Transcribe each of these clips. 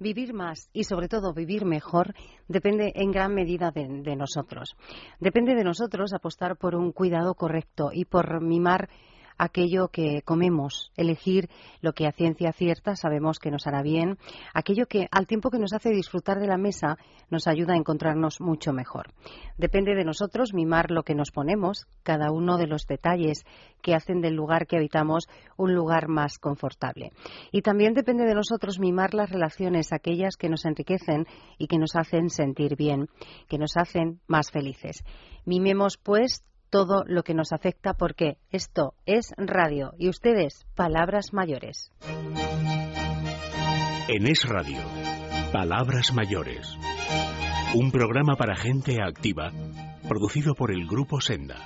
vivir más y sobre todo vivir mejor depende en gran medida de, nosotros. Depende de nosotros apostar por un cuidado correcto y por mimar aquello que comemos, elegir lo que a ciencia cierta sabemos que nos hará bien, aquello que al tiempo que nos hace disfrutar de la mesa nos ayuda a encontrarnos mucho mejor. Depende de nosotros mimar lo que nos ponemos, cada uno de los detalles que hacen del lugar que habitamos un lugar más confortable. Y también depende de nosotros mimar las relaciones, aquellas que nos enriquecen y que nos hacen sentir bien, que nos hacen más felices. Mimemos, pues, todo lo que nos afecta porque esto es radio y ustedes palabras mayores. En Es Radio, Palabras Mayores. Un programa para gente activa, producido por el Grupo Senda.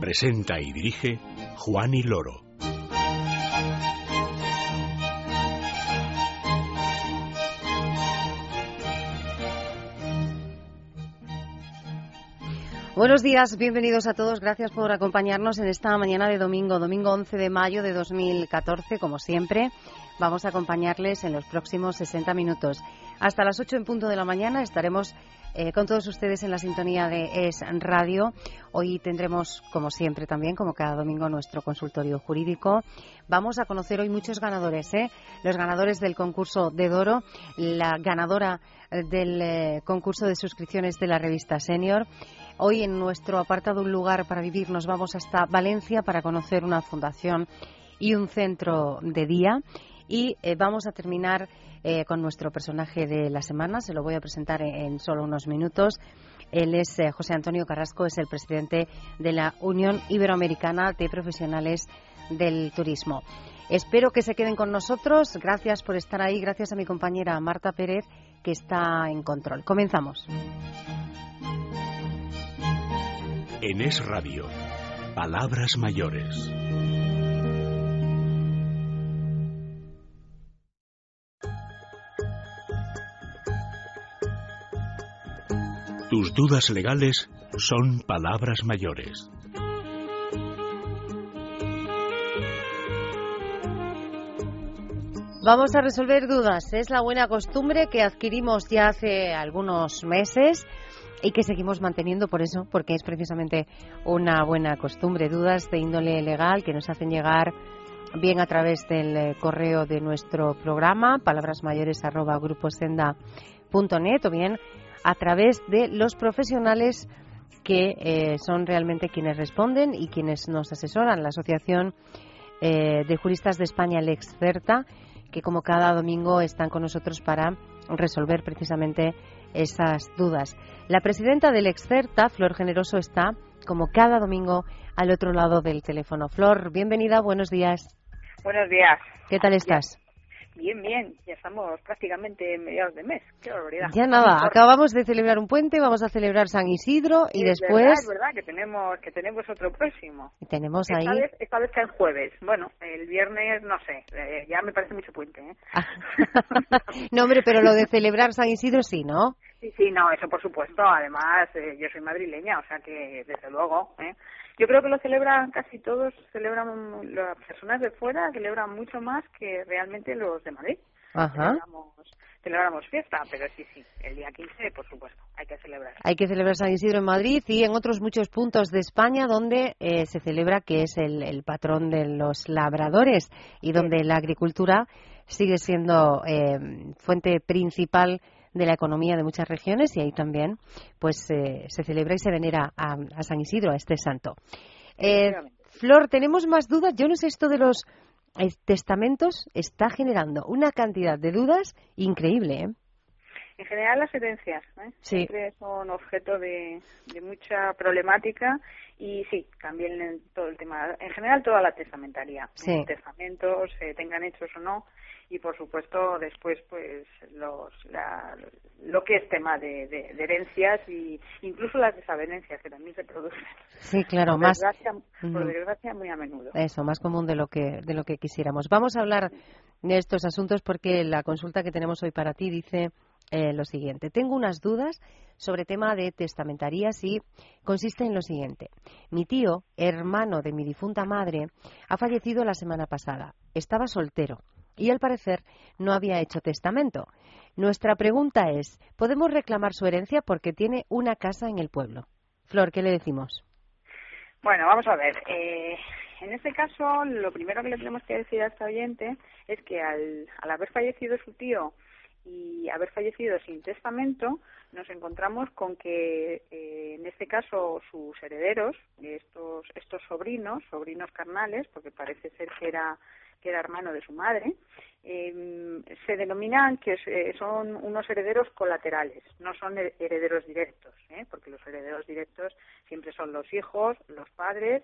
Presenta y dirige Juan y Loro. Buenos días, bienvenidos a todos. Gracias por acompañarnos en esta mañana de domingo, domingo 11 de mayo de 2014, como siempre. Vamos a acompañarles en los próximos 60 minutos. Hasta las 8 en punto de la mañana estaremos eh, con todos ustedes en la sintonía de Es Radio. Hoy tendremos, como siempre también, como cada domingo, nuestro consultorio jurídico. Vamos a conocer hoy muchos ganadores, ¿eh? los ganadores del concurso de Doro, la ganadora del eh, concurso de suscripciones de la revista Senior Hoy en nuestro apartado Un lugar para vivir nos vamos hasta Valencia para conocer una fundación y un centro de día. Y eh, vamos a terminar eh, con nuestro personaje de la semana. Se lo voy a presentar en, solo unos minutos. Él es eh, José Antonio Carrasco, es el presidente de la Unión Iberoamericana de Profesionales del Turismo. Espero que se queden con nosotros. Gracias por estar ahí. Gracias a mi compañera Marta Pérez, que está en control. Comenzamos. En Es Radio, Palabras Mayores. Tus dudas legales son palabras mayores. Vamos a resolver dudas. Es la buena costumbre que adquirimos ya hace algunos meses y que seguimos manteniendo por eso, porque es precisamente una buena costumbre. Dudas de índole legal que nos hacen llegar bien a través del eh, correo de nuestro programa, palabrasmayores@gruposenda.net o bien a través de los profesionales que eh, son realmente quienes responden y quienes nos asesoran. La Asociación eh, de Juristas de España, el que como cada domingo están con nosotros para resolver precisamente esas dudas. La presidenta del Excerta, Flor Generoso, está, como cada domingo, al otro lado del teléfono. Flor, bienvenida, buenos días. Buenos días. ¿Qué tal estás? Bien, bien, ya estamos prácticamente en mediados de mes. Qué barbaridad. Ya nada, acabamos de celebrar un puente, vamos a celebrar San Isidro y es después. Verdad, es verdad que tenemos que tenemos otro próximo. Tenemos esta ahí. Vez, esta vez que es jueves. Bueno, el viernes no sé, eh, ya me parece mucho puente. ¿eh? no, hombre, pero lo de celebrar San Isidro sí, ¿no? Sí, sí, no, eso por supuesto. Además, eh, yo soy madrileña, o sea que desde luego. ¿eh? Yo creo que lo celebran casi todos, celebran las personas de fuera, celebran mucho más que realmente los de Madrid. Ajá. Celebramos, celebramos fiesta, pero sí, sí, el día 15, por supuesto, hay que celebrar. Hay que celebrar San Isidro en Madrid y en otros muchos puntos de España donde eh, se celebra que es el, el, patrón de los labradores y donde sí. la agricultura sigue siendo eh, fuente principal de la economía de muchas regiones y ahí también pues eh, se celebra y se venera a, a, San Isidro, a este santo. Eh, Flor, tenemos más dudas. Yo no sé esto de los eh, testamentos está generando una cantidad de dudas increíble. ¿eh? En general las herencias ¿eh? sí. siempre son objeto de, de, mucha problemática y sí, también en todo el tema, en general toda la testamentaria, sí. testamentos, eh, tengan hechos o no, y por supuesto después pues los la, lo que es tema de, de, de, herencias y incluso las desavenencias que también se producen sí claro por más desgracia, por desgracia muy a menudo eso más común de lo que de lo que quisiéramos vamos a hablar de estos asuntos porque la consulta que tenemos hoy para ti dice eh, lo siguiente tengo unas dudas sobre tema de testamentarías y consiste en lo siguiente. Mi tío, hermano de mi difunta madre, ha fallecido la semana pasada. Estaba soltero y al parecer no había hecho testamento. Nuestra pregunta es, ¿podemos reclamar su herencia porque tiene una casa en el pueblo? Flor, ¿qué le decimos? Bueno, vamos a ver. Eh, en este caso, lo primero que le tenemos que decir a esta oyente es que al, al haber fallecido su tío y haber fallecido sin testamento, nos encontramos con que eh, en este caso sus herederos, estos, estos sobrinos, sobrinos carnales, porque parece ser que era que era hermano de su madre, eh, se denominan que eh, son unos herederos colaterales, no son herederos directos, ¿eh? porque los herederos directos siempre son los hijos, los padres,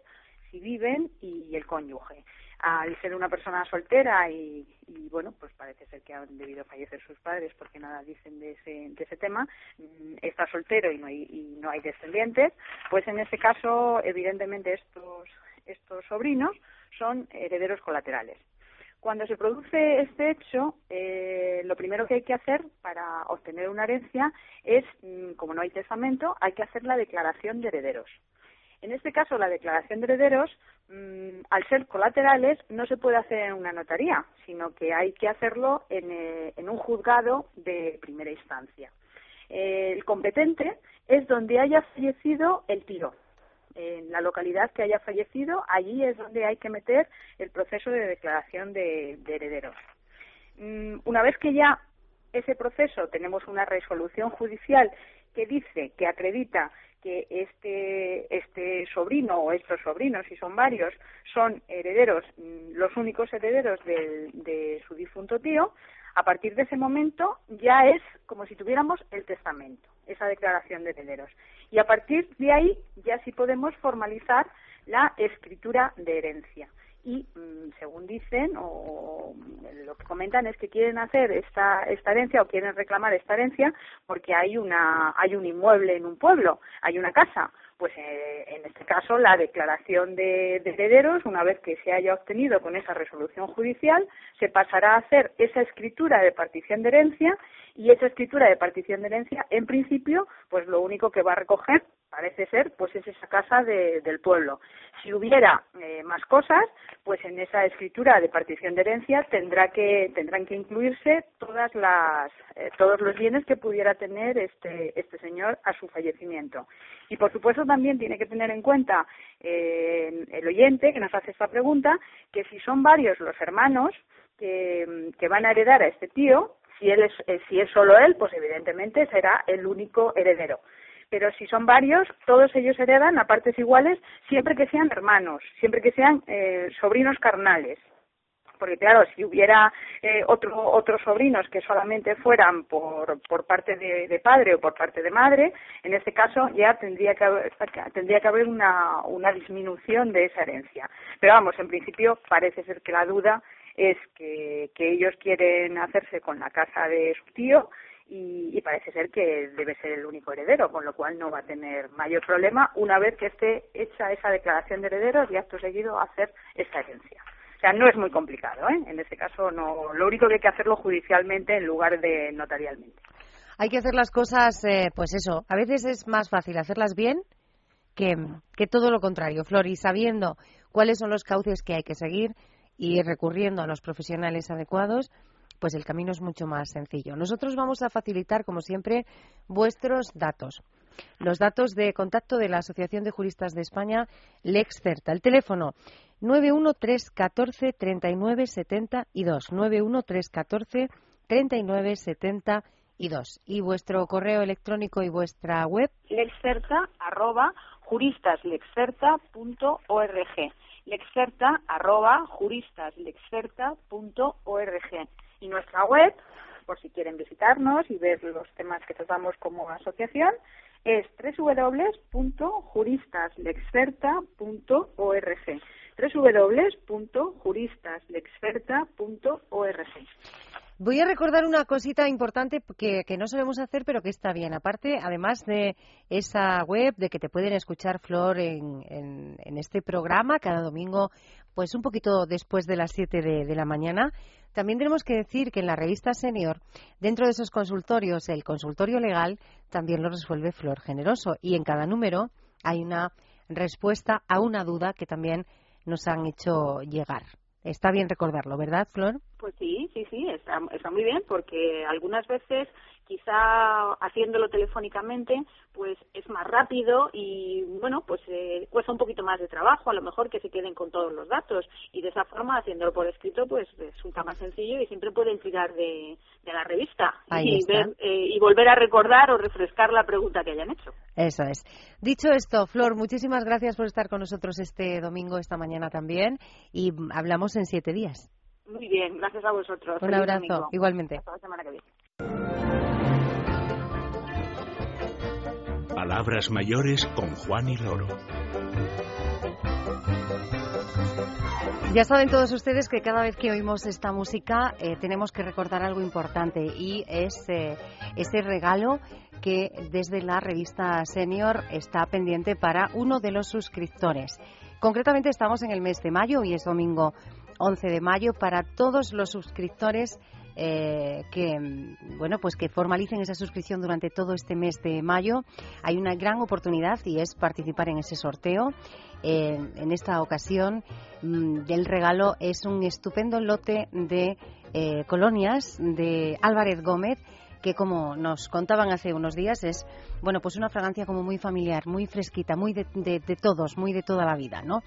si viven, y el cónyuge al ser una persona soltera y, bueno, pues parece ser que han debido fallecer sus padres porque nada dicen de ese, de ese tema, mm, está soltero y no hay, y no hay descendientes, pues en ese caso, evidentemente, estos, estos sobrinos son herederos colaterales. Cuando se produce este hecho, eh, lo primero que hay que hacer para obtener una herencia es, mm, como no hay testamento, hay que hacer la declaración de herederos. En este caso, la declaración de herederos, mm, al ser colaterales, no se puede hacer en una notaría, sino que hay que hacerlo en, eh, un juzgado de primera instancia. el competente es donde haya fallecido el tío. En la localidad que haya fallecido, allí es donde hay que meter el proceso de declaración de, herederos. Mm, una vez que ya ese proceso tenemos una resolución judicial que dice, que acredita que este, este sobrino o estos sobrinos, si son varios, son herederos, mm, los únicos herederos de, de su difunto tío, a partir de ese momento ya es como si tuviéramos el testamento, esa declaración de herederos. Y a partir de ahí ya sí podemos formalizar la escritura de herencia y mm, según dicen o lo que comentan es que quieren hacer esta, esta herencia o quieren reclamar esta herencia porque hay una hay un inmueble en un pueblo hay una casa. Pues eh, en este caso la declaración de, herederos una vez que se haya obtenido con esa resolución judicial se pasará a hacer esa escritura de partición de herencia y esa escritura de partición de herencia en principio pues lo único que va a recoger parece ser, pues es esa casa del pueblo. Si hubiera eh, más cosas, pues en esa escritura de partición de herencia tendrá que, tendrán que incluirse todas las, eh, todos los bienes que pudiera tener este, este señor a su fallecimiento. Y por supuesto también tiene que tener en cuenta eh, el oyente que nos hace esta pregunta, que si son varios los hermanos que, que van a heredar a este tío, si él es, si es solo él, pues evidentemente será el único heredero pero si son varios, todos ellos heredan a partes iguales siempre que sean hermanos, siempre que sean eh, sobrinos carnales. Porque claro, si hubiera eh, otro, otros sobrinos que solamente fueran por, por parte de, padre o por parte de madre, en este caso ya tendría que haber, tendría que haber una, una disminución de esa herencia. Pero vamos, en principio parece ser que la duda es que, que ellos quieren hacerse con la casa de su tío y, parece ser que debe ser el único heredero, con lo cual no va a tener mayor problema una vez que esté hecha esa declaración de herederos y acto seguido hacer esa herencia. O sea, no es muy complicado, ¿eh? En este caso, no, lo único que hay que hacerlo judicialmente en lugar de notarialmente. Hay que hacer las cosas, eh, pues eso, a veces es más fácil hacerlas bien que, que todo lo contrario, Flor, y sabiendo cuáles son los cauces que hay que seguir y recurriendo a los profesionales adecuados, pues el camino es mucho más sencillo. Nosotros vamos a facilitar, como siempre, vuestros datos. Los datos de contacto de la Asociación de Juristas de España, Lex Certa. El teléfono 91314 3972. 91314 3972. Y vuestro correo electrónico y vuestra web. Lexcerta arroba. Lexcerta arroba y nuestra web, por si quieren visitarnos y ver los temas que tratamos como asociación, es www.juristaslexperta.org www.juristaslexperta.org Voy a recordar una cosita importante que, no sabemos hacer, pero que está bien. Aparte, además de esa web, de que te pueden escuchar, Flor, en, en, este programa cada domingo, pues un poquito después de las 7 de, de la mañana, también tenemos que decir que en la revista Senior, dentro de esos consultorios, el consultorio legal también lo resuelve Flor Generoso. Y en cada número hay una respuesta a una duda que también nos han hecho llegar. Está bien recordarlo, ¿verdad, Flor? Pues sí, sí, sí, está, muy bien porque algunas veces quizá haciéndolo telefónicamente pues es más rápido y bueno pues eh, cuesta un poquito más de trabajo a lo mejor que se queden con todos los datos. Y de esa forma haciéndolo por escrito pues resulta más sencillo y siempre pueden tirar de, la revista y ver eh, y volver a recordar o refrescar la pregunta que hayan hecho. Eso es. Dicho esto Flor muchísimas gracias por estar con nosotros este domingo esta mañana también y hablamos en siete días. Muy bien gracias a vosotros. Un abrazo igualmente. Hasta la semana que viene. Palabras mayores con Juan y Loro. Ya saben todos ustedes que cada vez que oímos esta música eh, tenemos que recordar algo importante y es eh, ese regalo que desde la revista Senior está pendiente para uno de los suscriptores. Concretamente estamos en el mes de mayo y es domingo 11 de mayo para todos los suscriptores eh, que bueno pues que formalicen esa suscripción durante todo este mes de mayo. Hay una gran oportunidad y es participar en ese sorteo. en esta ocasión mm, el regalo es un estupendo lote de eh, colonias de Álvarez Gómez que como nos contaban hace unos días es bueno pues una fragancia como muy familiar, muy fresquita, muy de, de todos, muy de toda la vida, ¿no?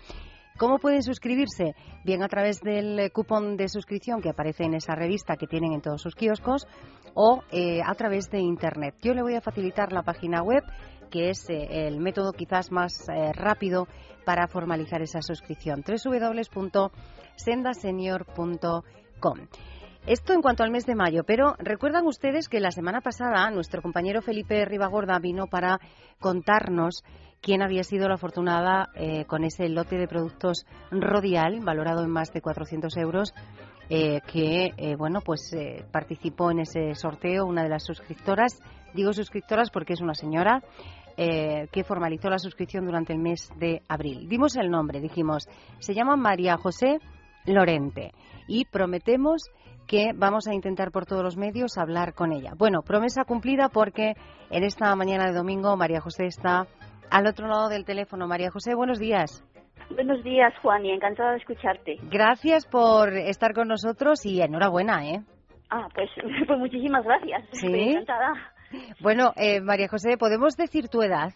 ¿Cómo pueden suscribirse? Bien a través del cupón de suscripción que aparece en esa revista que tienen en todos sus kioscos o eh, a través de Internet. Yo le voy a facilitar la página web que es eh, el método quizás más eh, rápido para formalizar esa suscripción. www.sendasenior.com. Esto en cuanto al mes de mayo, pero recuerdan ustedes que la semana pasada nuestro compañero Felipe Ribagorda vino para contarnos quién había sido la afortunada eh, con ese lote de productos Rodial, valorado en más de 400 euros, eh, que eh, bueno pues participó en ese sorteo una de las suscriptoras. Digo suscriptoras porque es una señora que formalizó la suscripción durante el mes de abril. Dimos el nombre, dijimos, se llama María José Lorente y prometemos que vamos a intentar por todos los medios hablar con ella. Bueno, promesa cumplida porque en esta mañana de domingo María José está al otro lado del teléfono. María José, buenos días. Buenos días, Juan, y encantada de escucharte. Gracias por estar con nosotros y enhorabuena, ¿eh? Ah, pues, pues muchísimas gracias. ¿Sí? Estoy encantada. Bueno, eh, María José, ¿podemos decir tu edad?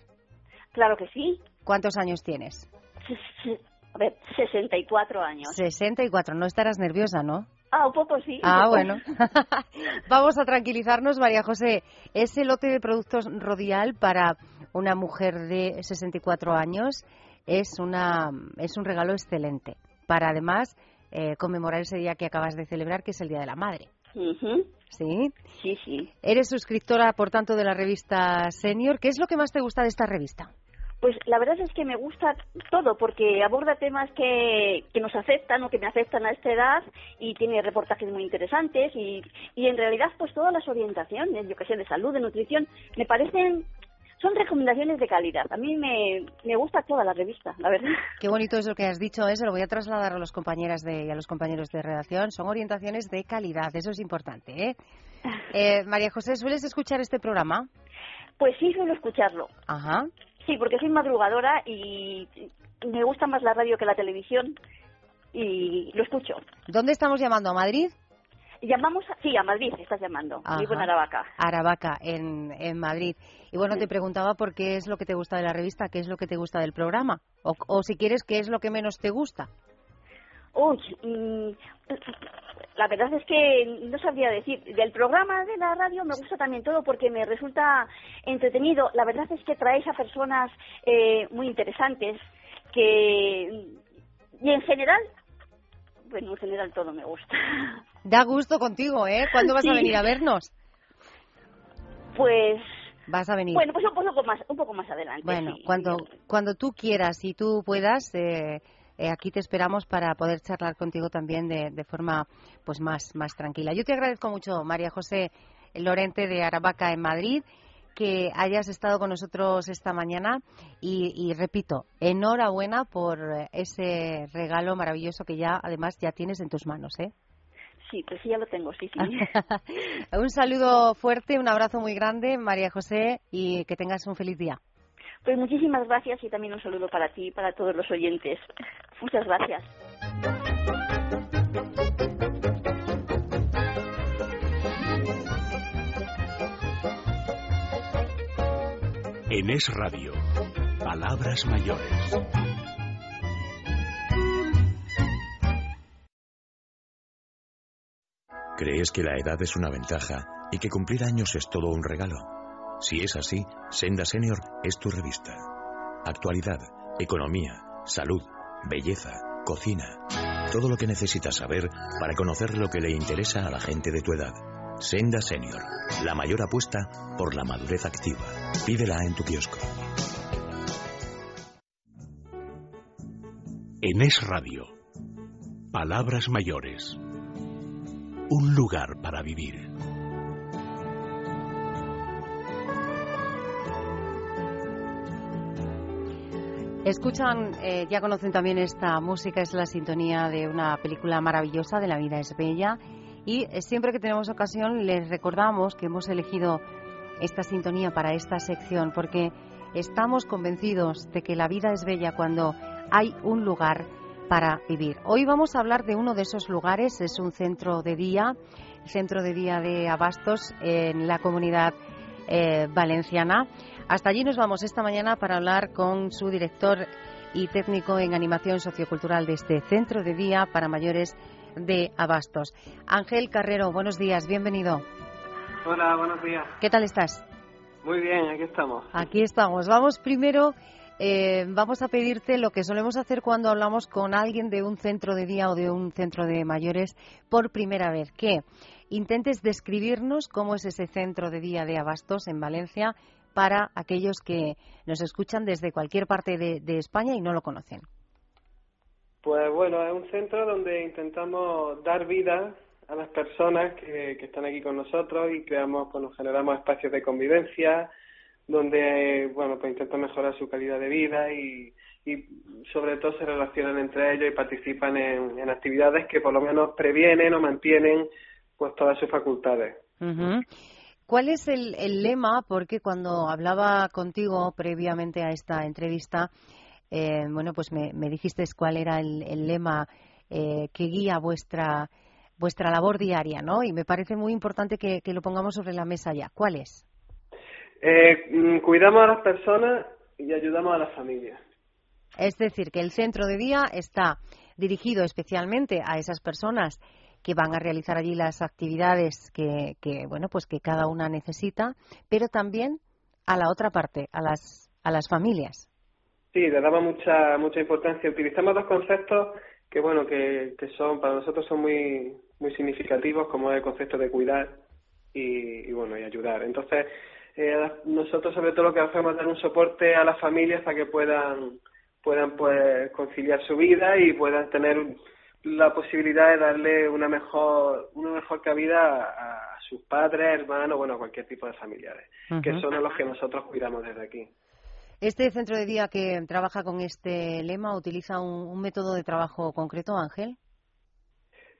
Claro que sí. ¿Cuántos años tienes? A ver, 64 años. 64, no estarás nerviosa, ¿no? Ah, un poco sí. ah, bueno. Vamos a tranquilizarnos, María José. Ese lote de productos Rodial para una mujer de 64 años es, una, es un regalo excelente para además eh, conmemorar ese día que acabas de celebrar, que es el Día de la Madre. ¿Sí? Sí, sí. Eres suscriptora, por tanto, de la revista Senior. ¿Qué es lo que más te gusta de esta revista? Pues la verdad es que me gusta todo porque aborda temas que, que nos afectan o que me afectan a esta edad y tiene reportajes muy interesantes y, y en realidad pues todas las orientaciones, yo que sé, de salud, de nutrición, me parecen son recomendaciones de calidad. A mí me, me gusta toda la revista, la verdad. Qué bonito es lo que has dicho, eso lo voy a trasladar a los compañeras de, y a los compañeros de redacción. Son orientaciones de calidad, eso es importante. ¿eh? eh María José, ¿sueles escuchar este programa? Pues sí, suelo escucharlo. Ajá. Sí, porque soy madrugadora y me gusta más la radio que la televisión y lo escucho. ¿Dónde estamos llamando? ¿A Madrid? Llamamos, sí, a Madrid estás llamando. Vivo en Aravaca. Aravaca, en, en Madrid. Y bueno, te preguntaba por qué es lo que te gusta de la revista, qué es lo que te gusta del programa. O, o si quieres, qué es lo que menos te gusta. Uy, mm, la verdad es que no sabría decir. Del programa de la radio me gusta también todo porque me resulta entretenido. La verdad es que traes a personas eh, muy interesantes que y en general bueno, en general todo me gusta. Da gusto contigo, ¿eh? ¿Cuándo vas a venir a vernos? Pues vas a venir. Bueno, pues un poco más, un poco más adelante. Bueno, cuando cuando tú quieras y tú puedas, eh, eh, aquí te esperamos para poder charlar contigo también de, de, forma pues más más tranquila. Yo te agradezco mucho, María José Lorente de Aravaca en Madrid que hayas estado con nosotros esta mañana y, repito, enhorabuena por ese regalo maravilloso que ya además ya tienes en tus manos, ¿eh? Sí, pues sí, ya lo tengo, sí, sí. un saludo fuerte, un abrazo muy grande, María José, y que tengas un feliz día. Pues muchísimas gracias y también un saludo para ti y para todos los oyentes. Muchas gracias. En Es Radio, Palabras Mayores. ¿Crees que la edad es una ventaja y que cumplir años es todo un regalo? Si es así, Senda Senior es tu revista. Actualidad, economía, salud, belleza, cocina. Todo lo que necesitas saber para conocer lo que le interesa a la gente de tu edad. Senda Senior, la mayor apuesta por la madurez activa. Pídela en tu kiosco. En Es Radio, Palabras Mayores. Un lugar para vivir. Escuchan, eh, ya conocen también esta música, es la sintonía de una película maravillosa de La vida es bella. Y eh, siempre que tenemos ocasión les recordamos que hemos elegido esta sintonía para esta sección porque estamos convencidos de que la vida es bella cuando hay un lugar para vivir. Hoy vamos a hablar de uno de esos lugares, es un centro de día, centro de día de Abastos en la comunidad eh, valenciana. Hasta allí nos vamos esta mañana para hablar con su director y técnico en animación sociocultural de este centro de día para mayores de Abastos. Ángel Carrero, buenos días, bienvenido. Hola, buenos días. ¿Qué tal estás? Muy bien, aquí estamos. Aquí estamos. Vamos primero, eh, vamos a pedirte lo que solemos hacer cuando hablamos con alguien de un centro de día o de un centro de mayores por primera vez, que intentes describirnos cómo es ese centro de día de Abastos en Valencia para aquellos que nos escuchan desde cualquier parte de, España y no lo conocen? Pues bueno, es un centro donde intentamos dar vida a las personas que, están aquí con nosotros y creamos, bueno, generamos espacios de convivencia donde, bueno, pues intentan mejorar su calidad de vida y, sobre todo se relacionan entre ellos y participan en, actividades que por lo menos previenen o mantienen pues todas sus facultades. ¿Cuál es el, lema? Porque cuando hablaba contigo previamente a esta entrevista, eh, bueno, pues me, dijiste cuál era el, lema eh, que guía vuestra vuestra labor diaria, ¿no? Y me parece muy importante que, lo pongamos sobre la mesa ya. ¿Cuál es? Eh, mm, cuidamos a las personas y ayudamos a las familias. Es decir, que el centro de día está dirigido especialmente a esas personas que van a realizar allí las actividades que, bueno, pues que cada una necesita, pero también a la otra parte, a las, a las familias. Sí, le damos mucha, mucha importancia. Utilizamos dos conceptos que, bueno, que, que son, para nosotros son muy, muy significativos, como el concepto de cuidar y, bueno, y ayudar. Entonces, eh, nosotros sobre todo lo que hacemos es dar un soporte a las familias para que puedan puedan pues conciliar su vida y puedan tener la posibilidad de darle una mejor una mejor cabida a, sus padres, hermanos, bueno, a cualquier tipo de familiares, que son los que nosotros cuidamos desde aquí. ¿Este centro de día que trabaja con este lema utiliza un, método de trabajo concreto, Ángel?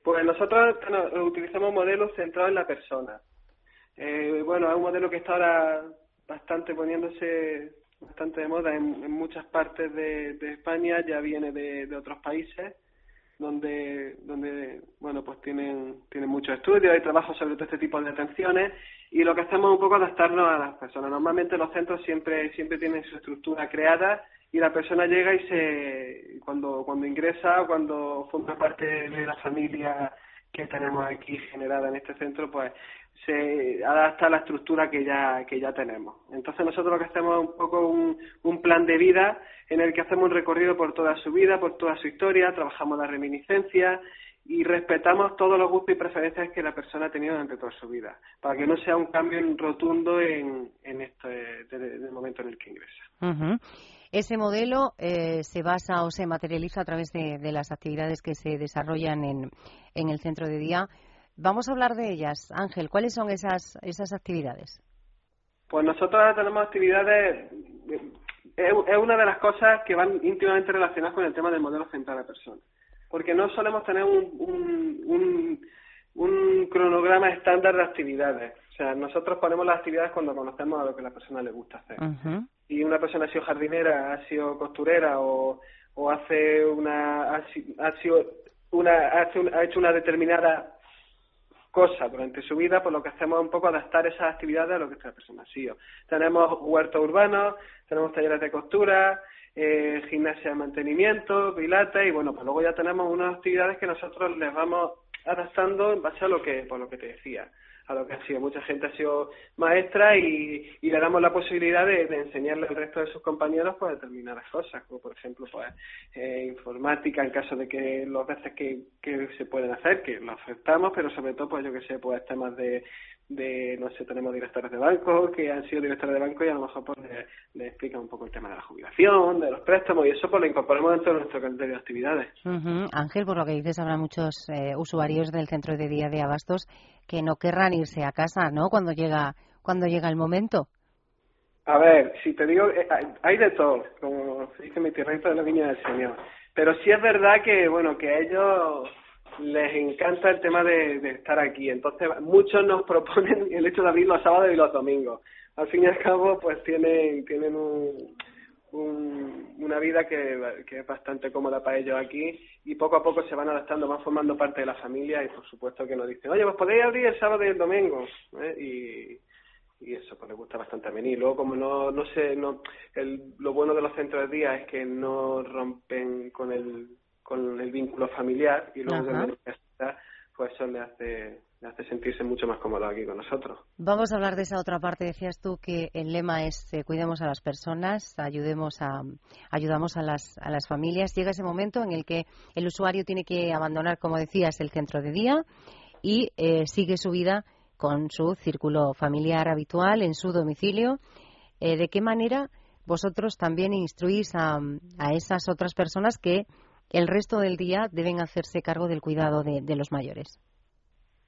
Pues nosotros utilizamos modelos centrados en la persona. Eh, bueno, es un modelo que está ahora bastante poniéndose bastante de moda en, muchas partes de, España, ya viene de otros países donde, donde bueno, pues tienen, tienen muchos estudios, hay trabajo sobre todo este tipo de atenciones y lo que hacemos es un poco adaptarnos a las personas. Normalmente los centros siempre, siempre tienen su estructura creada y la persona llega y se, cuando, cuando ingresa, cuando forma parte de la familia que tenemos aquí generada en este centro, pues se adapta a la estructura que ya, que ya tenemos. Entonces nosotros lo que hacemos es un poco un, un plan de vida en el que hacemos un recorrido por toda su vida, por toda su historia, trabajamos la reminiscencia y respetamos todos los gustos y preferencias que la persona ha tenido durante toda su vida, para que no sea un cambio rotundo en, en este el momento en el que ingresa. Ese modelo eh, se basa o se materializa a través de, de las actividades que se desarrollan en, en el centro de día Vamos a hablar de ellas. Ángel, ¿cuáles son esas, esas actividades? Pues nosotros tenemos actividades, es una de las cosas que van íntimamente relacionadas con el tema del modelo central de personas. Porque no solemos tener un, un, un, cronograma estándar de actividades. O sea, nosotros ponemos las actividades cuando conocemos a lo que a la persona le gusta hacer. Y una persona ha sido jardinera, ha sido costurera o, o hace una, ha, sido una, ha hecho una determinada cosas durante su vida, pues lo que hacemos un poco adaptar esas actividades a lo que esta persona ha sido. Tenemos huertos urbanos, tenemos talleres de costura, eh, gimnasia de mantenimiento, pilates y bueno, pues luego ya tenemos unas actividades que nosotros les vamos adaptando en base a lo que, por lo que te decía a lo que ha sido. Mucha gente ha sido maestra y, le damos la posibilidad de, enseñarle al resto de sus compañeros pues determinadas cosas, como por ejemplo pues eh, informática en caso de que los veces que, que se pueden hacer, que lo aceptamos, pero sobre todo pues yo que sé, pues temas de de, no sé, tenemos directores de banco que han sido directores de banco y a lo mejor pues le, le explican un poco el tema de la jubilación, de los préstamos y eso pues lo incorporamos dentro de nuestro calendario de actividades. Ángel, por lo que dices, habrá muchos eh, usuarios del centro de día de Abastos que no querrán irse a casa, ¿no? Cuando llega, cuando llega el momento. A ver, si te digo, eh, hay de todo, como dice mi tierrito de la viña del Señor. Pero sí es verdad que, bueno, que ellos les encanta el tema de, estar aquí. Entonces, muchos nos proponen el hecho de abrir los sábados y los domingos. Al fin y al cabo, pues tienen, tienen un, una vida que, que, es bastante cómoda para ellos aquí y poco a poco se van adaptando, van formando parte de la familia y por supuesto que nos dicen, oye, pues podéis abrir el sábado y el domingo. ¿eh? Y, y eso pues les gusta bastante venir. Luego, como no, no sé, no, el, lo bueno de los centros de día es que no rompen con el con el vínculo familiar y luego de pues eso le hace, le hace sentirse mucho más cómodo aquí con nosotros. Vamos a hablar de esa otra parte. Decías tú que el lema es eh, cuidemos a las personas, ayudemos a, ayudamos a las, a las familias. Llega ese momento en el que el usuario tiene que abandonar, como decías, el centro de día y eh, sigue su vida con su círculo familiar habitual en su domicilio. Eh, ¿De qué manera vosotros también instruís a, a esas otras personas que el resto del día deben hacerse cargo del cuidado de, los mayores?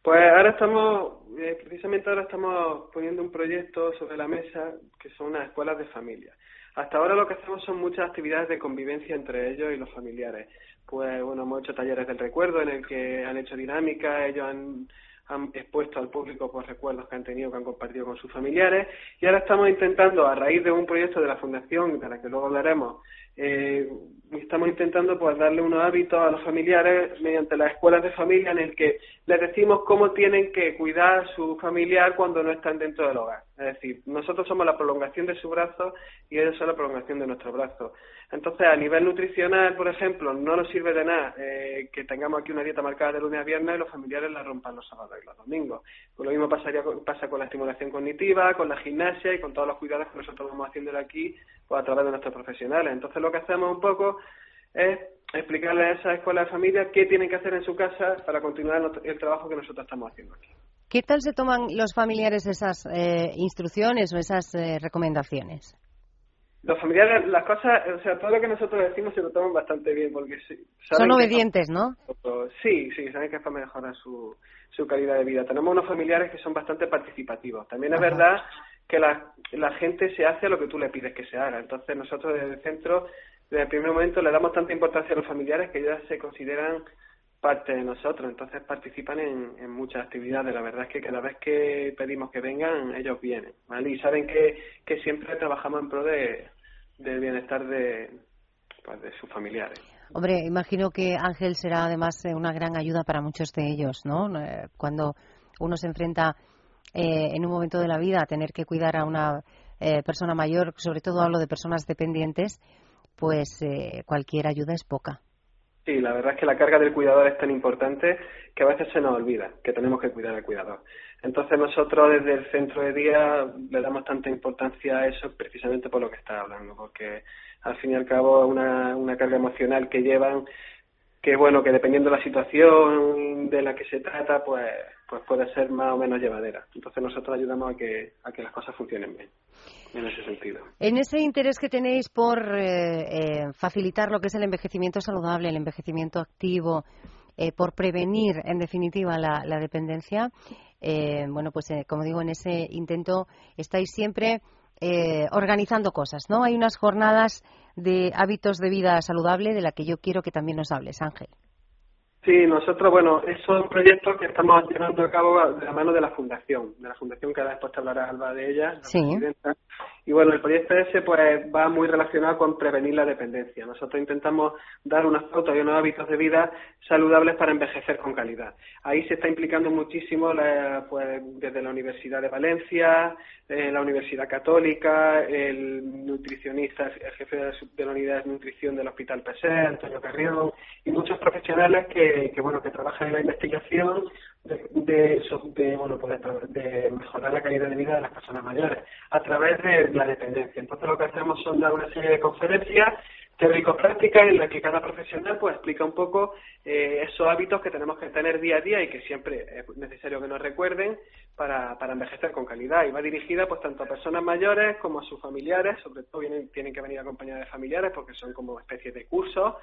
Pues ahora estamos, eh, precisamente ahora estamos poniendo un proyecto sobre la mesa que son unas escuelas de familia. Hasta ahora lo que hacemos son muchas actividades de convivencia entre ellos y los familiares. Pues bueno, hemos hecho talleres del recuerdo en el que han hecho dinámica, ellos han, han expuesto al público pues recuerdos que han tenido, que han compartido con sus familiares y ahora estamos intentando, a raíz de un proyecto de la Fundación, de la que luego hablaremos, eh, estamos intentando pues darle unos hábitos a los familiares mediante las escuelas de familia en el que les decimos cómo tienen que cuidar a su familiar cuando no están dentro del hogar. Es decir, nosotros somos la prolongación de su brazo y ellos son la prolongación de nuestro brazo. Entonces, a nivel nutricional, por ejemplo, no nos sirve de nada eh, que tengamos aquí una dieta marcada de lunes a viernes y los familiares la rompan los sábados y los domingos. Pues lo mismo pasaría, pasa con la estimulación cognitiva, con la gimnasia y con todos los cuidados que nosotros vamos haciendo aquí pues, a través de nuestros profesionales. Entonces, lo que hacemos un poco es explicarle a esa escuela de familia qué tienen que hacer en su casa para continuar el trabajo que nosotros estamos haciendo aquí. ¿Qué tal se toman los familiares esas eh, instrucciones o esas eh, recomendaciones? Los familiares, las cosas, o sea, todo lo que nosotros decimos se lo toman bastante bien porque son obedientes, ¿no? Sí, sí, saben que es para mejorar su, su calidad de vida. Tenemos unos familiares que son bastante participativos. También es verdad que la, gente se hace lo que tú le pides que se haga. Entonces nosotros desde el centro desde el primer momento le damos tanta importancia a los familiares que ya se consideran parte de nosotros, entonces participan en, muchas actividades. La verdad es que cada vez que pedimos que vengan, ellos vienen, ¿vale? Y saben que, que siempre trabajamos en pro de, del bienestar de, pues, de sus familiares. Hombre, imagino que Ángel será además eh, una gran ayuda para muchos de ellos, ¿no? Eh, cuando uno se enfrenta eh, en un momento de la vida tener que cuidar a una persona mayor, sobre todo hablo de personas dependientes, pues eh, cualquier ayuda es poca. Sí, la verdad es que la carga del cuidador es tan importante que a veces se nos olvida que tenemos que cuidar al cuidador. Entonces nosotros desde el centro de día le damos tanta importancia a eso precisamente por lo que está hablando, porque al fin y al cabo una, una carga emocional que llevan que bueno, que dependiendo de la situación de la que se trata, pues, pues puede ser más o menos llevadera. Entonces nosotros ayudamos a que, a que las cosas funcionen bien en ese sentido. En ese interés que tenéis por eh, eh, facilitar lo que es el envejecimiento saludable, el envejecimiento activo, eh, por prevenir, en definitiva, la, la dependencia, bueno, pues como digo, en ese intento estáis siempre organizando cosas, ¿no? Hay unas jornadas de hábitos de vida saludable de la que yo quiero que también nos hables, Ángel. Sí, nosotros, bueno, es un proyecto que estamos llevando a cabo de la mano de la Fundación, de la Fundación que ahora después te hablará Alba de ella, la sí. presidenta. Y bueno, el proyecto ese pues va muy relacionado con prevenir la dependencia. Nosotros intentamos dar unas pautas y unos hábitos de vida saludables para envejecer con calidad. Ahí se está implicando muchísimo pues, desde la Universidad de Valencia, eh, la Universidad Católica, el nutricionista, el jefe de la unidad de nutrición del Hospital PSE, Antonio Carrión, y muchos profesionales que, que bueno que trabajan en la investigación de, de, bueno, pues de, mejorar la calidad de vida de las personas mayores a través de la dependencia. Entonces lo que hacemos son dar una serie de conferencias teórico-prácticas en las que cada profesional pues explica un poco eh, esos hábitos que tenemos que tener día a día y que siempre es necesario que nos recuerden para, para envejecer con calidad. Y va dirigida pues tanto a personas mayores como a sus familiares, sobre todo vienen, tienen que venir acompañadas de familiares porque son como especies de cursos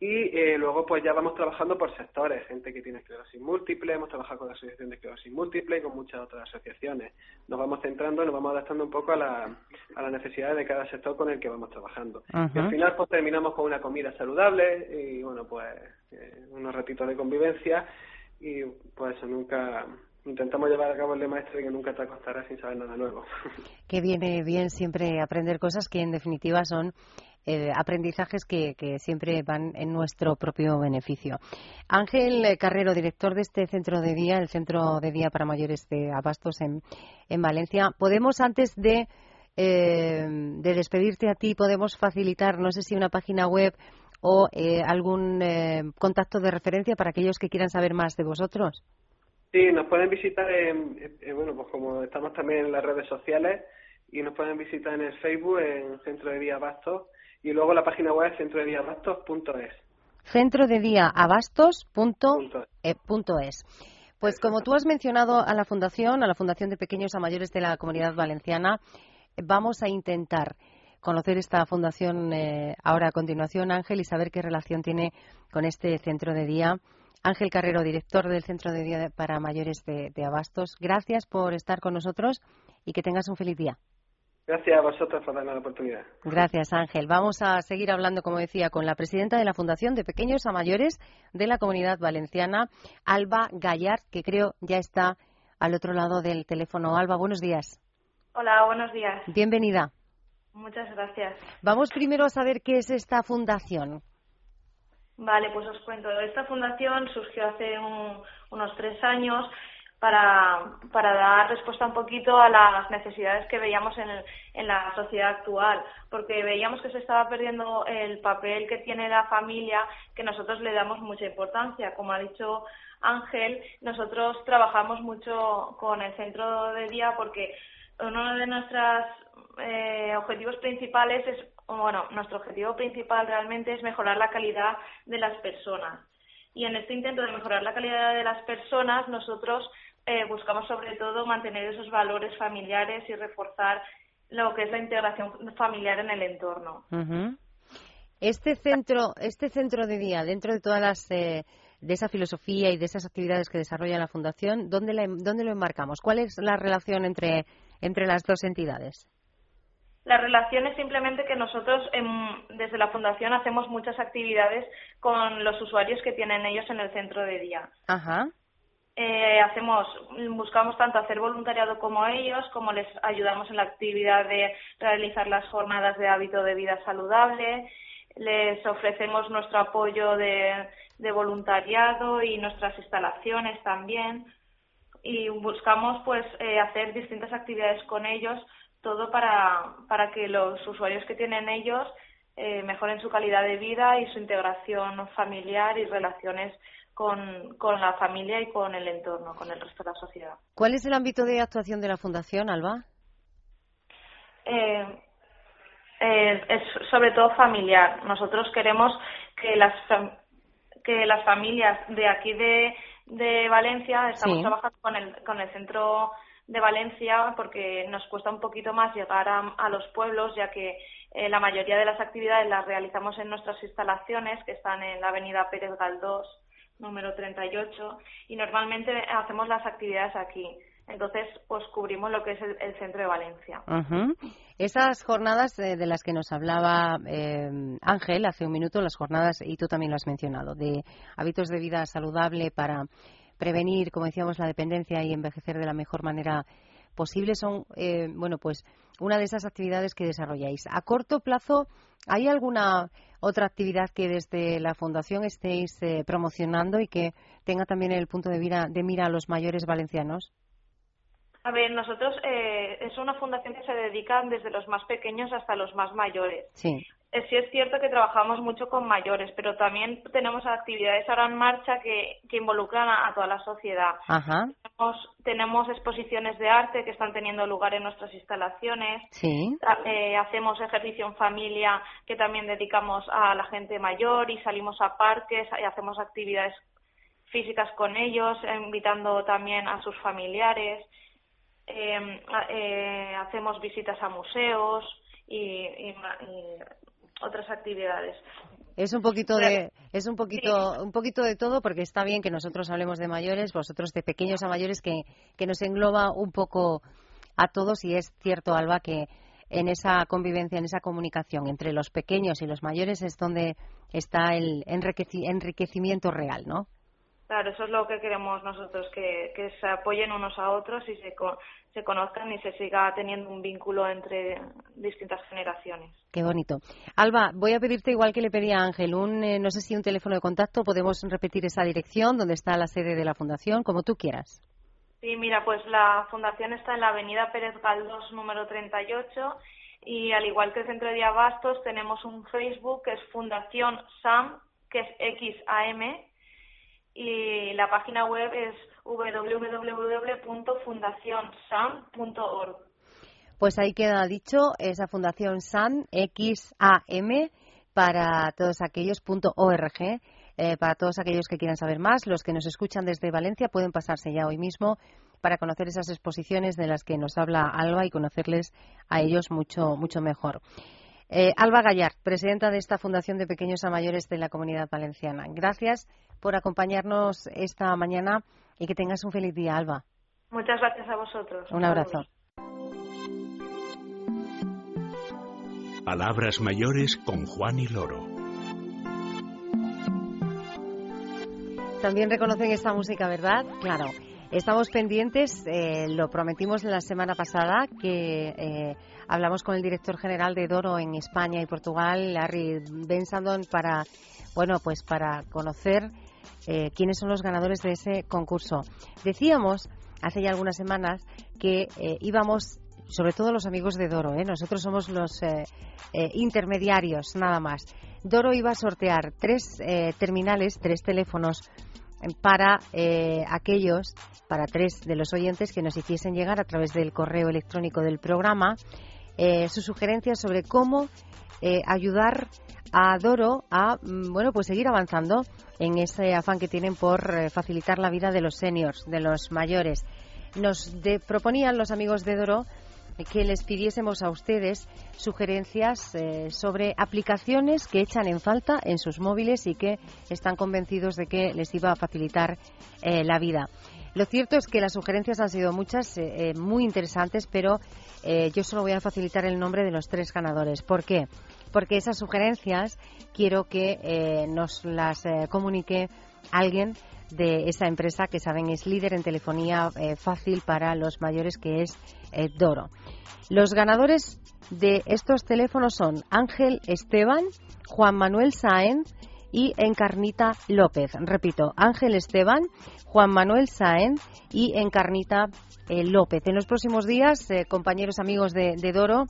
y eh, luego pues ya vamos trabajando por sectores, gente que tiene esclerosis múltiple, hemos trabajado con la Asociación de Esclerosis Múltiple y con muchas otras asociaciones. Nos vamos centrando, nos vamos adaptando un poco a, la, a las necesidades de cada sector con el que vamos trabajando. Y al final pues terminamos con una comida saludable y bueno pues eh, unos ratitos de convivencia y pues nunca intentamos llevar a cabo el de maestro y que nunca te acostarás sin saber nada nuevo. Que viene bien siempre aprender cosas que en definitiva son eh, aprendizajes que, siempre van en nuestro propio beneficio. Ángel Carrero, director de este centro de día, el Centro de Día para Mayores de Abastos en, en Valencia. ¿Podemos, antes de, eh, de despedirte a ti, podemos facilitar, no sé si una página web o eh, algún contacto de referencia para aquellos que quieran saber más de vosotros? Sí, nos pueden visitar en, bueno, pues como estamos también en las redes sociales y nos pueden visitar en el Facebook, en Centro de Día Abastos y luego la página web es centro de día abastos.es. Centro de día abastos.es. Pues como tú has mencionado a la Fundación, a la Fundación de Pequeños a Mayores de la Comunidad Valenciana, vamos a intentar conocer esta fundación eh, ahora a continuación, Ángel, y saber qué relación tiene con este centro de día. Ángel Carrero, director del Centro de Día para Mayores de Abastos, gracias por estar con nosotros y que tengas un feliz día. Gracias a vosotros por darme la oportunidad. Gracias, Ángel. Vamos a seguir hablando, como decía, con la presidenta de la Fundación de Pequeños a Mayores de la Comunidad Valenciana, Alba Gallard, que creo ya está al otro lado del teléfono. Alba, buenos días. Hola, buenos días. Bienvenida. Muchas gracias. Vamos primero a saber qué es esta fundación. Vale, pues os cuento. Esta fundación surgió hace unos tres años para, para dar respuesta un poquito a las necesidades que veíamos en, en la sociedad actual, porque veíamos que se estaba perdiendo el papel que tiene la familia, que nosotros le damos mucha importancia. Como ha dicho Ángel, nosotros trabajamos mucho con el centro de día porque uno de nuestros eh, objetivos principales es, bueno, nuestro objetivo principal realmente es mejorar la calidad de las personas. Y en este intento de mejorar la calidad de las personas, nosotros eh, buscamos sobre todo mantener esos valores familiares y reforzar lo que es la integración familiar en el entorno. Este centro, este centro de día, dentro de todas las eh, de esa filosofía y de esas actividades que desarrolla la fundación, ¿dónde, ¿dónde lo enmarcamos? ¿Cuál es la relación entre entre las dos entidades? La relación es simplemente que nosotros desde la Fundación hacemos muchas actividades con los usuarios que tienen ellos en el centro de día. Ajá eh, hacemos, buscamos tanto hacer voluntariado como ellos, como les ayudamos en la actividad de realizar las jornadas de hábito de vida saludable, les ofrecemos nuestro apoyo de, voluntariado y nuestras instalaciones también. Y buscamos pues eh, hacer distintas actividades con ellos todo para, para que los usuarios que tienen ellos eh, mejoren su calidad de vida y su integración familiar y relaciones con, con la familia y con el entorno, con el resto de la sociedad. ¿Cuál es el ámbito de actuación de la Fundación, Alba? Eh, eh, es sobre todo familiar. Nosotros queremos que las que las familias de aquí de, de Valencia estamos trabajando con el con el centro de Valencia porque nos cuesta un poquito más llegar a, los pueblos ya que eh, la mayoría de las actividades las realizamos en nuestras instalaciones que están en la avenida Pérez Galdós número 38, y normalmente hacemos las actividades aquí. Entonces, pues cubrimos lo que es el, centro de Valencia. Esas jornadas de, las que nos hablaba eh, Ángel hace un minuto, las jornadas, y tú también lo has mencionado, de hábitos de vida saludable para prevenir, como decíamos, la dependencia y envejecer de la mejor manera posibles son, eh, bueno, pues una de esas actividades que desarrolláis. A corto plazo, ¿hay alguna otra actividad que desde la Fundación estéis eh, promocionando y que tenga también el punto de mira, de mira a los mayores valencianos? A ver, nosotros eh, es una fundación que se dedica desde los más pequeños hasta los más mayores. Sí. Eh, sí es cierto que trabajamos mucho con mayores, pero también tenemos actividades ahora en marcha que, que involucran a, toda la sociedad. Ajá. Tenemos, exposiciones de arte que están teniendo lugar en nuestras instalaciones. Sí. Eh, hacemos ejercicio en familia que también dedicamos a la gente mayor y salimos a parques y hacemos actividades físicas con ellos, invitando también a sus familiares. Em, eh, hacemos visitas a museos y, otras actividades. Es un poquito de es un poquito un poquito de todo porque está bien que nosotros hablemos de mayores, vosotros de pequeños a mayores que, que nos engloba un poco a todos y es cierto Alba que en esa convivencia, en esa comunicación entre los pequeños y los mayores es donde está el enriquecimiento real, ¿no? Claro, eso es lo que queremos nosotros, que, se apoyen unos a otros y se, se conozcan y se siga teniendo un vínculo entre distintas generaciones. Qué bonito. Alba, voy a pedirte igual que le pedí a Ángel, un, eh, no sé si un teléfono de contacto, podemos repetir esa dirección donde está la sede de la Fundación, como tú quieras. Sí, mira, pues la Fundación está en la Avenida Pérez Galdós, número 38, y al igual que el Centro de Abastos, tenemos un Facebook que es Fundación SAM, que es XAM, y la página web es www.fundacionsam.org. Pues ahí queda dicho esa Fundación SAM, X-A-M, para todos aquellos, .org, eh, para todos aquellos que quieran saber más. Los que nos escuchan desde Valencia pueden pasarse ya hoy mismo para conocer esas exposiciones de las que nos habla Alba y conocerles a ellos mucho, mucho mejor. Eh, Alba Gallar, presidenta de esta Fundación de Pequeños a Mayores de la Comunidad Valenciana. Gracias por acompañarnos esta mañana y que tengas un feliz día, Alba. Muchas gracias a vosotros. Un abrazo. Palabras mayores con Juan y Loro. También reconocen esta música, ¿verdad? Claro. Estamos pendientes, eh, lo prometimos la semana pasada, que eh, hablamos con el director general de Doro en España y Portugal, Larry Bensandon, para, bueno, pues para conocer eh, quiénes son los ganadores de ese concurso. Decíamos hace ya algunas semanas que íbamos sobre todo los amigos de Doro, nosotros somos los intermediarios, nada más. Doro iba a sortear tres terminales, tres teléfonos para eh, aquellos, para tres de los oyentes que nos hiciesen llegar a través del correo electrónico del programa eh, sus sugerencias sobre cómo eh, ayudar a Doro a mm, bueno pues seguir avanzando en ese afán que tienen por facilitar la vida de los seniors, de los mayores. Nos proponían los amigos de Doro que les pidiésemos a ustedes sugerencias eh, sobre aplicaciones que echan en falta en sus móviles y que están convencidos de que les iba a facilitar eh, la vida. Lo cierto es que las sugerencias han sido muchas, eh, muy interesantes, pero yo solo voy a facilitar el nombre de los tres ganadores. ¿Por qué? Porque esas sugerencias quiero que nos las comunique alguien de esa empresa que saben es líder en telefonía fácil para los mayores, que es Doro. Los ganadores de estos teléfonos son Ángel Esteban, Juan Manuel Sáenz y Encarnita López. Repito, Ángel Esteban, Juan Manuel Sáenz y Encarnita eh, López. En los próximos días, eh, compañeros amigos de, Doro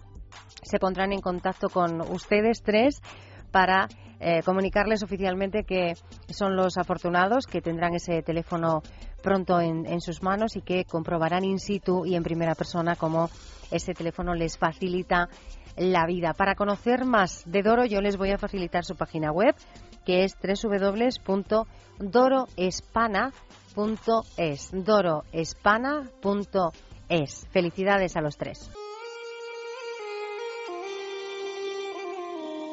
se pondrán en contacto con ustedes tres para eh, comunicarles oficialmente que son los afortunados que tendrán ese teléfono pronto en, sus manos y que comprobarán in situ y en primera persona cómo ese teléfono les facilita la vida. Para conocer más de Doro, yo les voy a facilitar su página web, que es www.doroespana.es. Doroespana.es. Felicidades a los tres.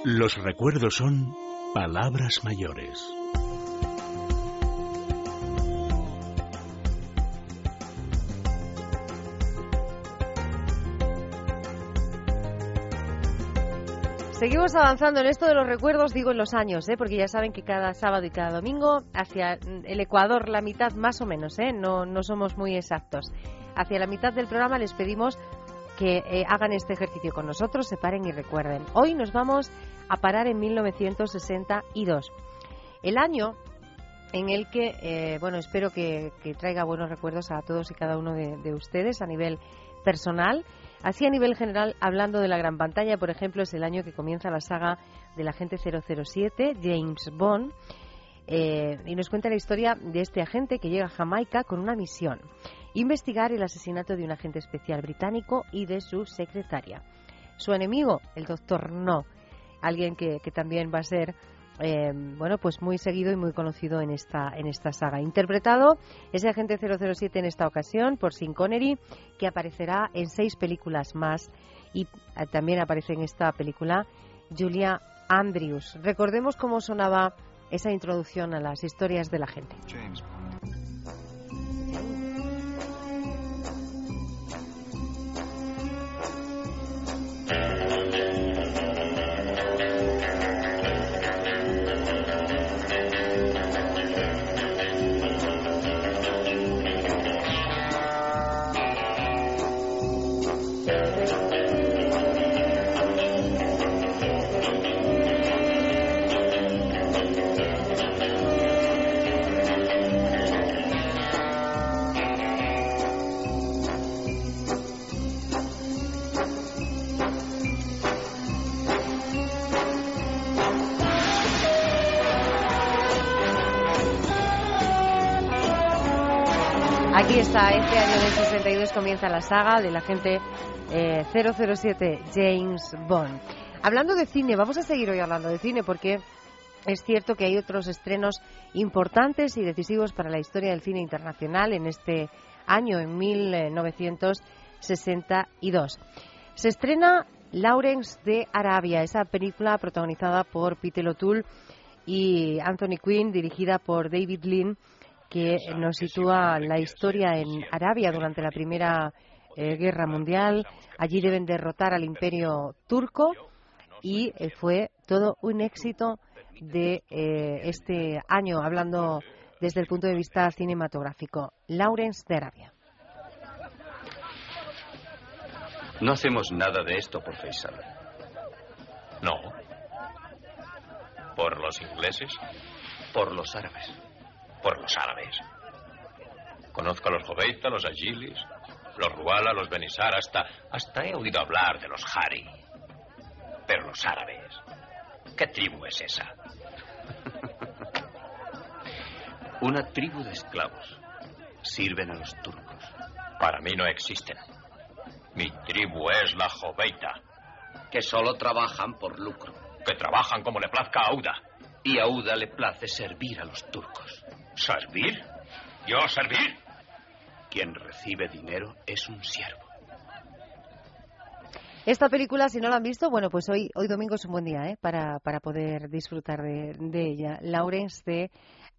Los recuerdos son palabras mayores. Seguimos avanzando en esto de los recuerdos, digo en los años, ¿eh? porque ya saben que cada sábado y cada domingo hacia el Ecuador la mitad más o menos, ¿eh? no, no somos muy exactos. hacia la mitad del programa les pedimos que eh, hagan este ejercicio con nosotros, se paren y recuerden. Hoy nos vamos a parar en 1962, el año en el que, eh, bueno, espero que, traiga buenos recuerdos a todos y cada uno de, ustedes a nivel personal. Así a nivel general, hablando de la gran pantalla, por ejemplo, es el año que comienza la saga del agente 007, James Bond, eh, y nos cuenta la historia de este agente que llega a Jamaica con una misión, investigar el asesinato de un agente especial británico y de su secretaria. Su enemigo, el doctor No, alguien que también va a ser eh, bueno, pues muy seguido y muy conocido en esta, en esta saga. Interpretado ese agente 007 en esta ocasión por Sean Connery, que aparecerá en seis películas más y eh, también aparece en esta película Julia Andrews. Recordemos cómo sonaba esa introducción a las historias de la gente. 1992 comienza la saga del agente eh, 007 James Bond. Hablando de cine, vamos a seguir hoy hablando de cine porque es cierto que hay otros estrenos importantes y decisivos para la historia del cine internacional en este año, en 1962. Se estrena Lawrence de Arabia, esa película protagonizada por Peter O'Toole y Anthony Quinn, dirigida por David Lean que nos sitúa la historia en Arabia durante la Primera eh, Guerra Mundial. Allí deben derrotar al imperio turco y eh, fue todo un éxito de eh, este año, hablando desde el punto de vista cinematográfico. Lawrence de Arabia. No hacemos nada de esto por Faisal. No. ¿Por los ingleses? Por los árabes por los árabes. Conozco a los Joveita, los Agilis, los Ruala, los Benisar, hasta, hasta he oído hablar de los Hari. Pero los árabes, ¿qué tribu es esa? Una tribu de esclavos. Sirven a los turcos. Para mí no existen. Mi tribu es la Joveita. Que solo trabajan por lucro. Que trabajan como le plazca a Auda. Y a Auda le place servir a los turcos. ¿Servir? ¿Yo servir? Quien recibe dinero es un siervo. Esta película, si no la han visto, bueno, pues hoy, hoy domingo es un buen día ¿eh? para, para poder disfrutar de, ella. Lawrence de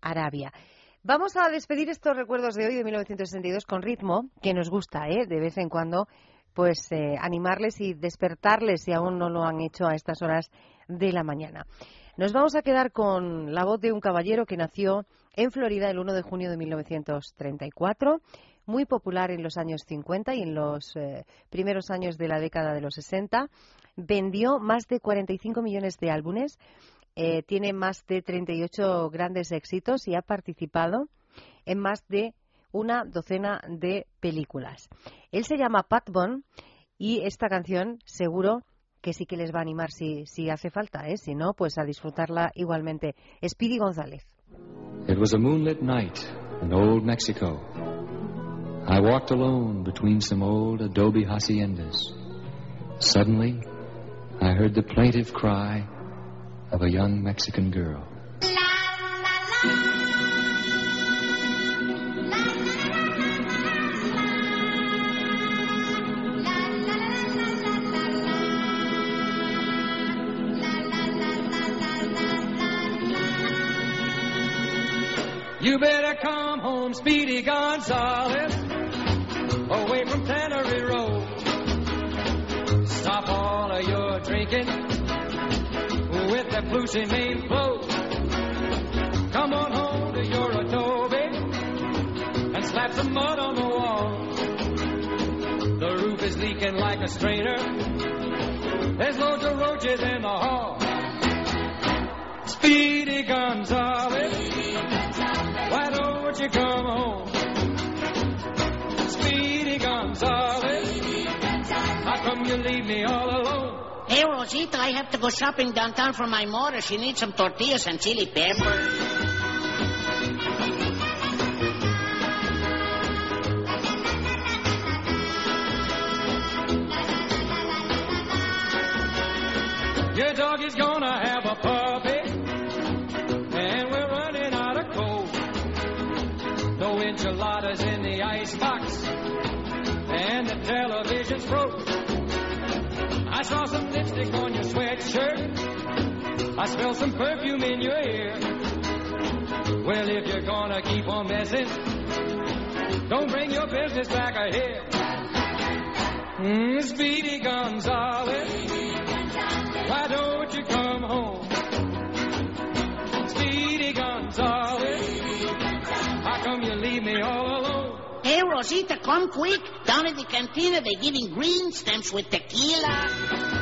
Arabia. Vamos a despedir estos recuerdos de hoy, de 1962, con ritmo, que nos gusta, ¿eh? de vez en cuando, pues eh, animarles y despertarles si aún no lo han hecho a estas horas de la mañana. Nos vamos a quedar con la voz de un caballero que nació en Florida el 1 de junio de 1934, muy popular en los años 50 y en los eh, primeros años de la década de los 60. Vendió más de 45 millones de álbumes, eh, tiene más de 38 grandes éxitos y ha participado en más de una docena de películas. Él se llama Pat Bond y esta canción seguro que sí que les va a animar si, si hace falta, ¿eh? si no, pues a disfrutarla igualmente. Speedy González. It was a moonlit night in old Mexico. I walked alone between some old adobe haciendas. Suddenly, I heard the plaintive cry of a young Mexican girl. You better come home, Speedy Gonzales, away from Tannery Road. Stop all of your drinking with that Lucy main float. Come on home to your adobe and slap some mud on the wall. The roof is leaking like a strainer. There's loads of roaches in the hall. Speedy Gonzales, you come home? Speedy Gonzales, how come you leave me all alone? Hey, Rosita, I have to go shopping downtown for my mother. She needs some tortillas and chili pepper. Your dog is gonna have a puppy, and the television's broke. I saw some lipstick on your sweatshirt. I smell some perfume in your ear. Well, if you're gonna keep on messing, don't bring your business back here. Mm, Speedy Gonzales, why don't you come home? Speedy Gonzales, Rosita, come quick. Down at the cantina, they're giving green stamps with tequila.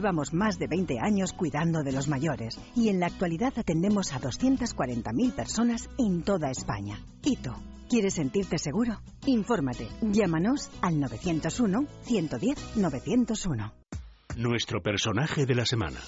Llevamos más de 20 años cuidando de los mayores y en la actualidad atendemos a 240.000 personas en toda España. ¿Y tú? ¿Quieres sentirte seguro? Infórmate. Llámanos al 901-110-901. Nuestro personaje de la semana.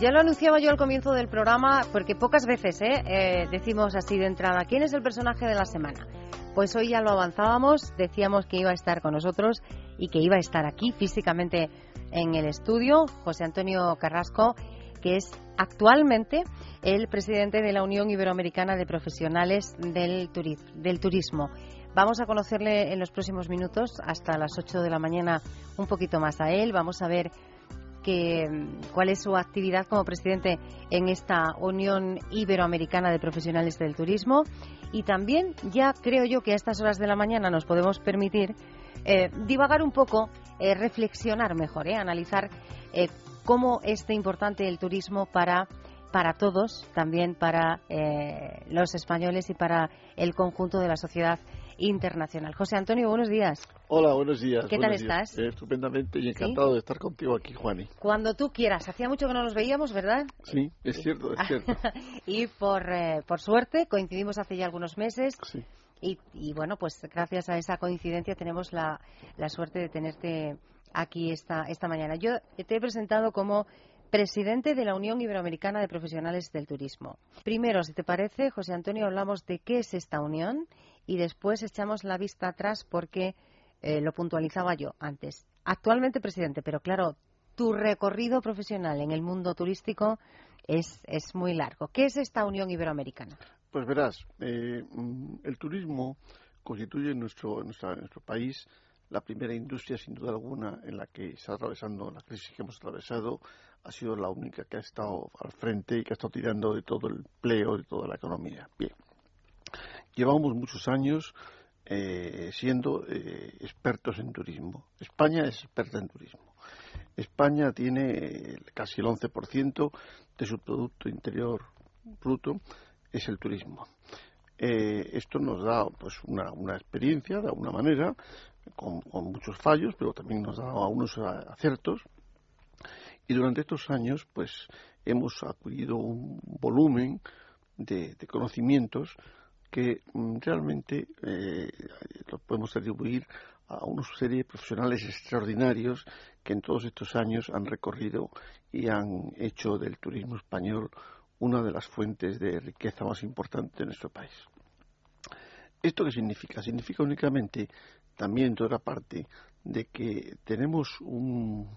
Ya lo anunciaba yo al comienzo del programa, porque pocas veces ¿eh? Eh, decimos así de entrada, ¿quién es el personaje de la semana? Pues hoy ya lo avanzábamos, decíamos que iba a estar con nosotros y que iba a estar aquí físicamente en el estudio, José Antonio Carrasco, que es actualmente el presidente de la Unión Iberoamericana de Profesionales del, del Turismo. Vamos a conocerle en los próximos minutos, hasta las 8 de la mañana, un poquito más a él. Vamos a ver cuál es su actividad como presidente en esta Unión Iberoamericana de Profesionales del Turismo. Y también ya creo yo que a estas horas de la mañana nos podemos permitir eh, divagar un poco, eh, reflexionar mejor, eh, analizar cómo es de importante el turismo para para todos, también para los españoles y para el conjunto de la sociedad internacional. José Antonio, buenos días. Hola, buenos días. ¿Qué tal estás? Eh, estupendamente y encantado de estar contigo aquí, Juani. Cuando tú quieras. Hacía mucho que no nos veíamos, ¿verdad? Sí, es cierto, es cierto. y por, eh, por suerte coincidimos hace ya algunos meses. Sí. Y, y, bueno, pues gracias a esa coincidencia tenemos la, la suerte de tenerte aquí esta, esta mañana. Yo te he presentado como presidente de la Unión Iberoamericana de Profesionales del Turismo. Primero, si te parece, José Antonio, hablamos de qué es esta unión y después echamos la vista atrás porque eh, lo puntualizaba yo antes. Actualmente presidente, pero claro, tu recorrido profesional en el mundo turístico es, es muy largo. ¿Qué es esta Unión Iberoamericana? Pues verás, eh, mm, el turismo constituye en nuestro, nuestro país la primera industria, sin duda alguna, en la que está atravesando la crisis que hemos atravesado. Ha sido la única que ha estado al frente y que ha estado tirando de todo el empleo, de toda la economía. Bien. Llevamos muchos años eh, siendo eh, expertos en turismo. España es experta en turismo. España tiene casi el 11% de su Producto Interior Bruto es el turismo. Eh, esto nos da pues una, una, experiencia, de alguna manera, con, muchos fallos, pero también nos da algunos aciertos. Y durante estos años, pues hemos acudido un volumen de conocimientos que mm, realmente eh, lo podemos atribuir a una serie de profesionales extraordinarios que en todos estos años han recorrido y han hecho del turismo español una de las fuentes de riqueza más importantes de nuestro país. ¿Esto qué significa? Significa únicamente también, de otra parte, de que tenemos un,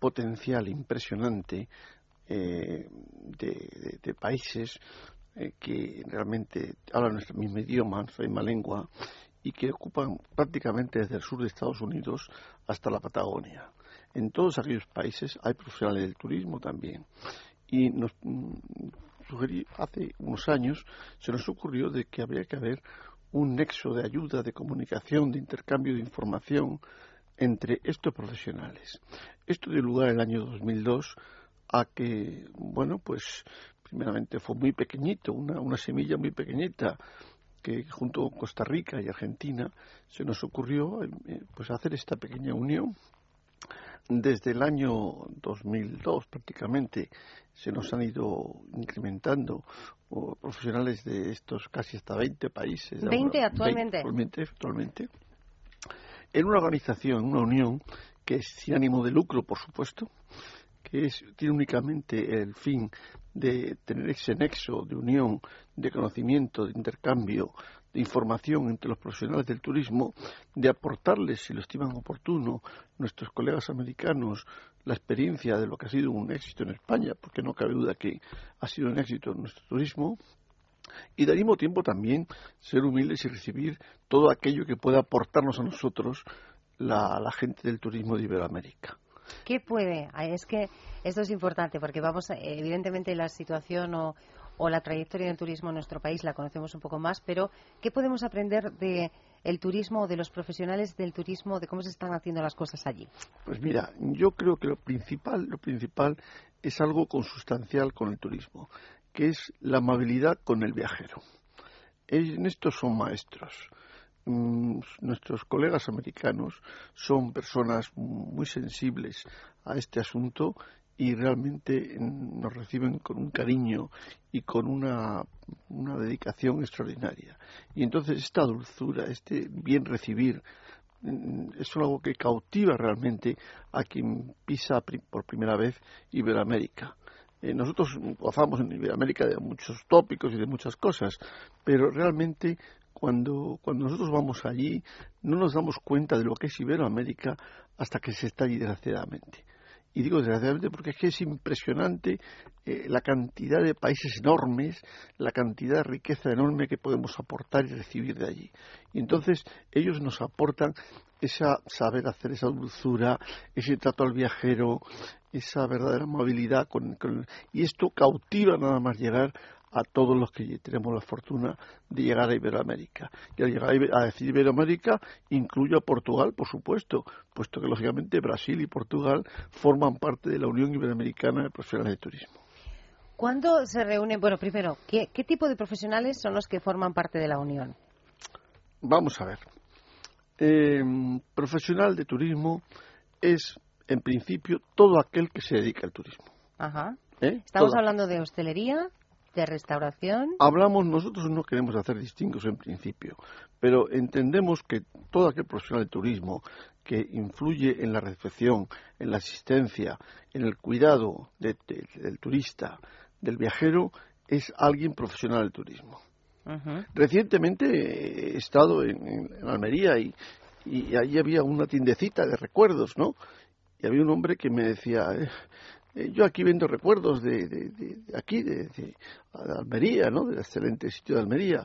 potencial impresionante eh, de, países eh, que realmente hablan nuestro mismo idioma, nuestra misma lengua, y que ocupan prácticamente desde el sur de Estados Unidos hasta la Patagonia. En todos aquellos países hay profesionales del turismo también. Y mm, hace unos años se nos ocurrió de que habría que haber un nexo de ayuda, de comunicación, de intercambio de información entre estos profesionales. Esto dio lugar en el año 2002 a que, bueno, pues primeramente fue muy pequeñito, una, una semilla muy pequeñita, que junto con Costa Rica y Argentina se nos ocurrió eh, pues hacer esta pequeña unión. Desde el año 2002 prácticamente se nos han ido incrementando profesionales de estos casi hasta 20 países. 20 actualmente. actualmente, actualmente. En una organización, una unión que es sin ánimo de lucro, por supuesto, que es, tiene únicamente el fin de tener ese nexo de unión, de conocimiento, de intercambio, de información entre los profesionales del turismo, de aportarles, si lo estiman oportuno, nuestros colegas americanos, la experiencia de lo que ha sido un éxito en España, porque no cabe duda que ha sido un éxito nuestro turismo, y de al mismo tiempo también ser humildes y recibir todo aquello que pueda aportarnos a nosotros la, la gente del turismo de Iberoamérica. ¿Qué puede? Ah, es que esto es importante porque vamos, evidentemente la situación o, la trayectoria del turismo en nuestro país la conocemos un poco más, pero ¿qué podemos aprender de el turismo, de los profesionales del turismo, de cómo se están haciendo las cosas allí? Pues mira, yo creo que lo principal, lo principal es algo consustancial con el turismo, que es la amabilidad con el viajero. En esto son maestros. Mm, nuestros colegas americanos son personas muy sensibles a este asunto y realmente mm, nos reciben con un cariño y con una, una dedicación extraordinaria. Y entonces esta dulzura, este bien recibir, mm, es algo que cautiva realmente a quien pisa por primera vez Iberoamérica. Eh, nosotros gozamos en Iberoamérica de muchos tópicos y de muchas cosas, pero realmente cuando, cuando nosotros vamos allí no nos damos cuenta de lo que es Iberoamérica hasta que se está allí desgraciadamente. Y digo desgraciadamente porque es que es impresionante eh, la cantidad de países enormes, la cantidad de riqueza enorme que podemos aportar y recibir de allí. Y entonces ellos nos aportan esa saber hacer, esa dulzura, ese trato al viajero, esa verdadera amabilidad. Con, y esto cautiva nada más llegar a todos los que tenemos la fortuna de llegar a Iberoamérica. Y al llegar a decir Iberoamérica incluyo a Portugal, por supuesto, puesto que lógicamente Brasil y Portugal forman parte de la Unión Iberoamericana de Profesionales de Turismo. ¿Cuándo se reúnen? Bueno, primero, ¿qué, tipo de profesionales son los que forman parte de la Unión? Vamos a ver. Eh, profesional de turismo es, en principio, todo aquel que se dedica al turismo. Ajá. ¿Eh? Estamos hablando de hostelería, de restauración? Hablamos, nosotros no queremos hacer distingos en principio, pero entendemos que todo aquel profesional de turismo que influye en la recepción, en la asistencia, en el cuidado del turista, del viajero, es alguien profesional del turismo. Recientemente he estado en, Almería y, y, ahí había una tiendecita de recuerdos, ¿no? Y había un hombre que me decía, eh, eh, yo aquí vendo recuerdos de, de, aquí, de, Almería, ¿no? Del excelente sitio de Almería.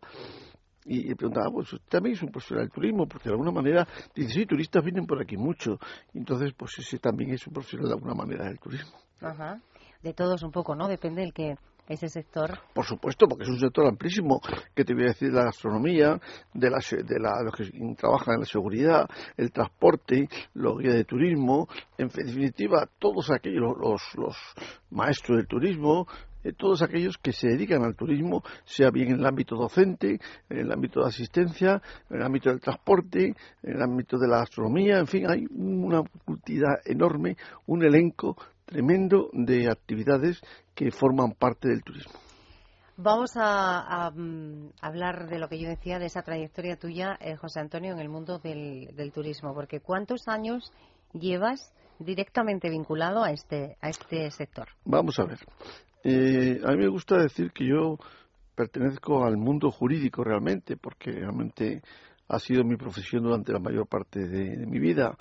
Y, preguntaba, pues usted también es un profesional del turismo, porque de alguna manera, dice, sí, turistas vienen por aquí mucho. Entonces, pues ese también es un profesional de alguna manera del turismo. Ajá. De todos un poco, ¿no? Depende del que ese sector? Por supuesto, porque es un sector amplísimo, que te voy a decir de la gastronomía, de, la, de la, los que trabajan en la seguridad, el transporte, los guías de turismo, en definitiva, todos aquellos, los, los maestros del turismo, eh, todos aquellos que se dedican al turismo, sea bien en el ámbito docente, en el ámbito de asistencia, en el ámbito del transporte, en el ámbito de la gastronomía, en fin, hay una cantidad enorme, un elenco tremendo de actividades que forman parte del turismo. Vamos a, a, mm, hablar de lo que yo decía, de esa trayectoria tuya, eh, José Antonio, en el mundo del, del turismo, porque ¿cuántos años llevas directamente vinculado a este, a este sector? Vamos a ver. Eh, a mí me gusta decir que yo pertenezco al mundo jurídico realmente, porque realmente ha sido mi profesión durante la mayor parte de, de mi vida.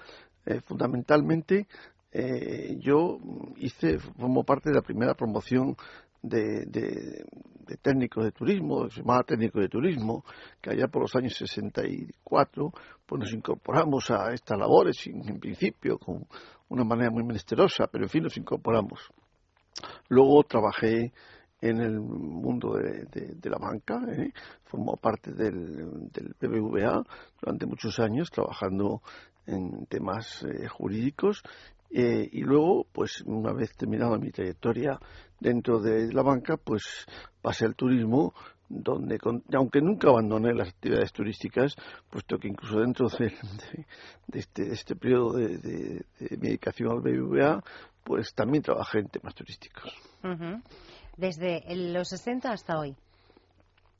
Eh, fundamentalmente, eh, yo hice, formo parte de la primera promoción de, de, de técnicos de turismo, se llamaba técnico de turismo, que allá por los años 64 pues nos incorporamos a estas labores, en, principio con una manera muy menesterosa, pero en fin nos incorporamos. Luego trabajé en el mundo de la banca, ¿eh? formó parte del, del, BBVA durante muchos años trabajando en temas eh, jurídicos eh, y luego, pues una vez terminada mi trayectoria dentro de la banca, pues pasé al turismo donde, aunque nunca abandoné las actividades turísticas, puesto que incluso dentro de, este, este, periodo de, de, mi dedicación al BBVA, pues también trabajé en temas turísticos. Desde los 60 hasta hoy.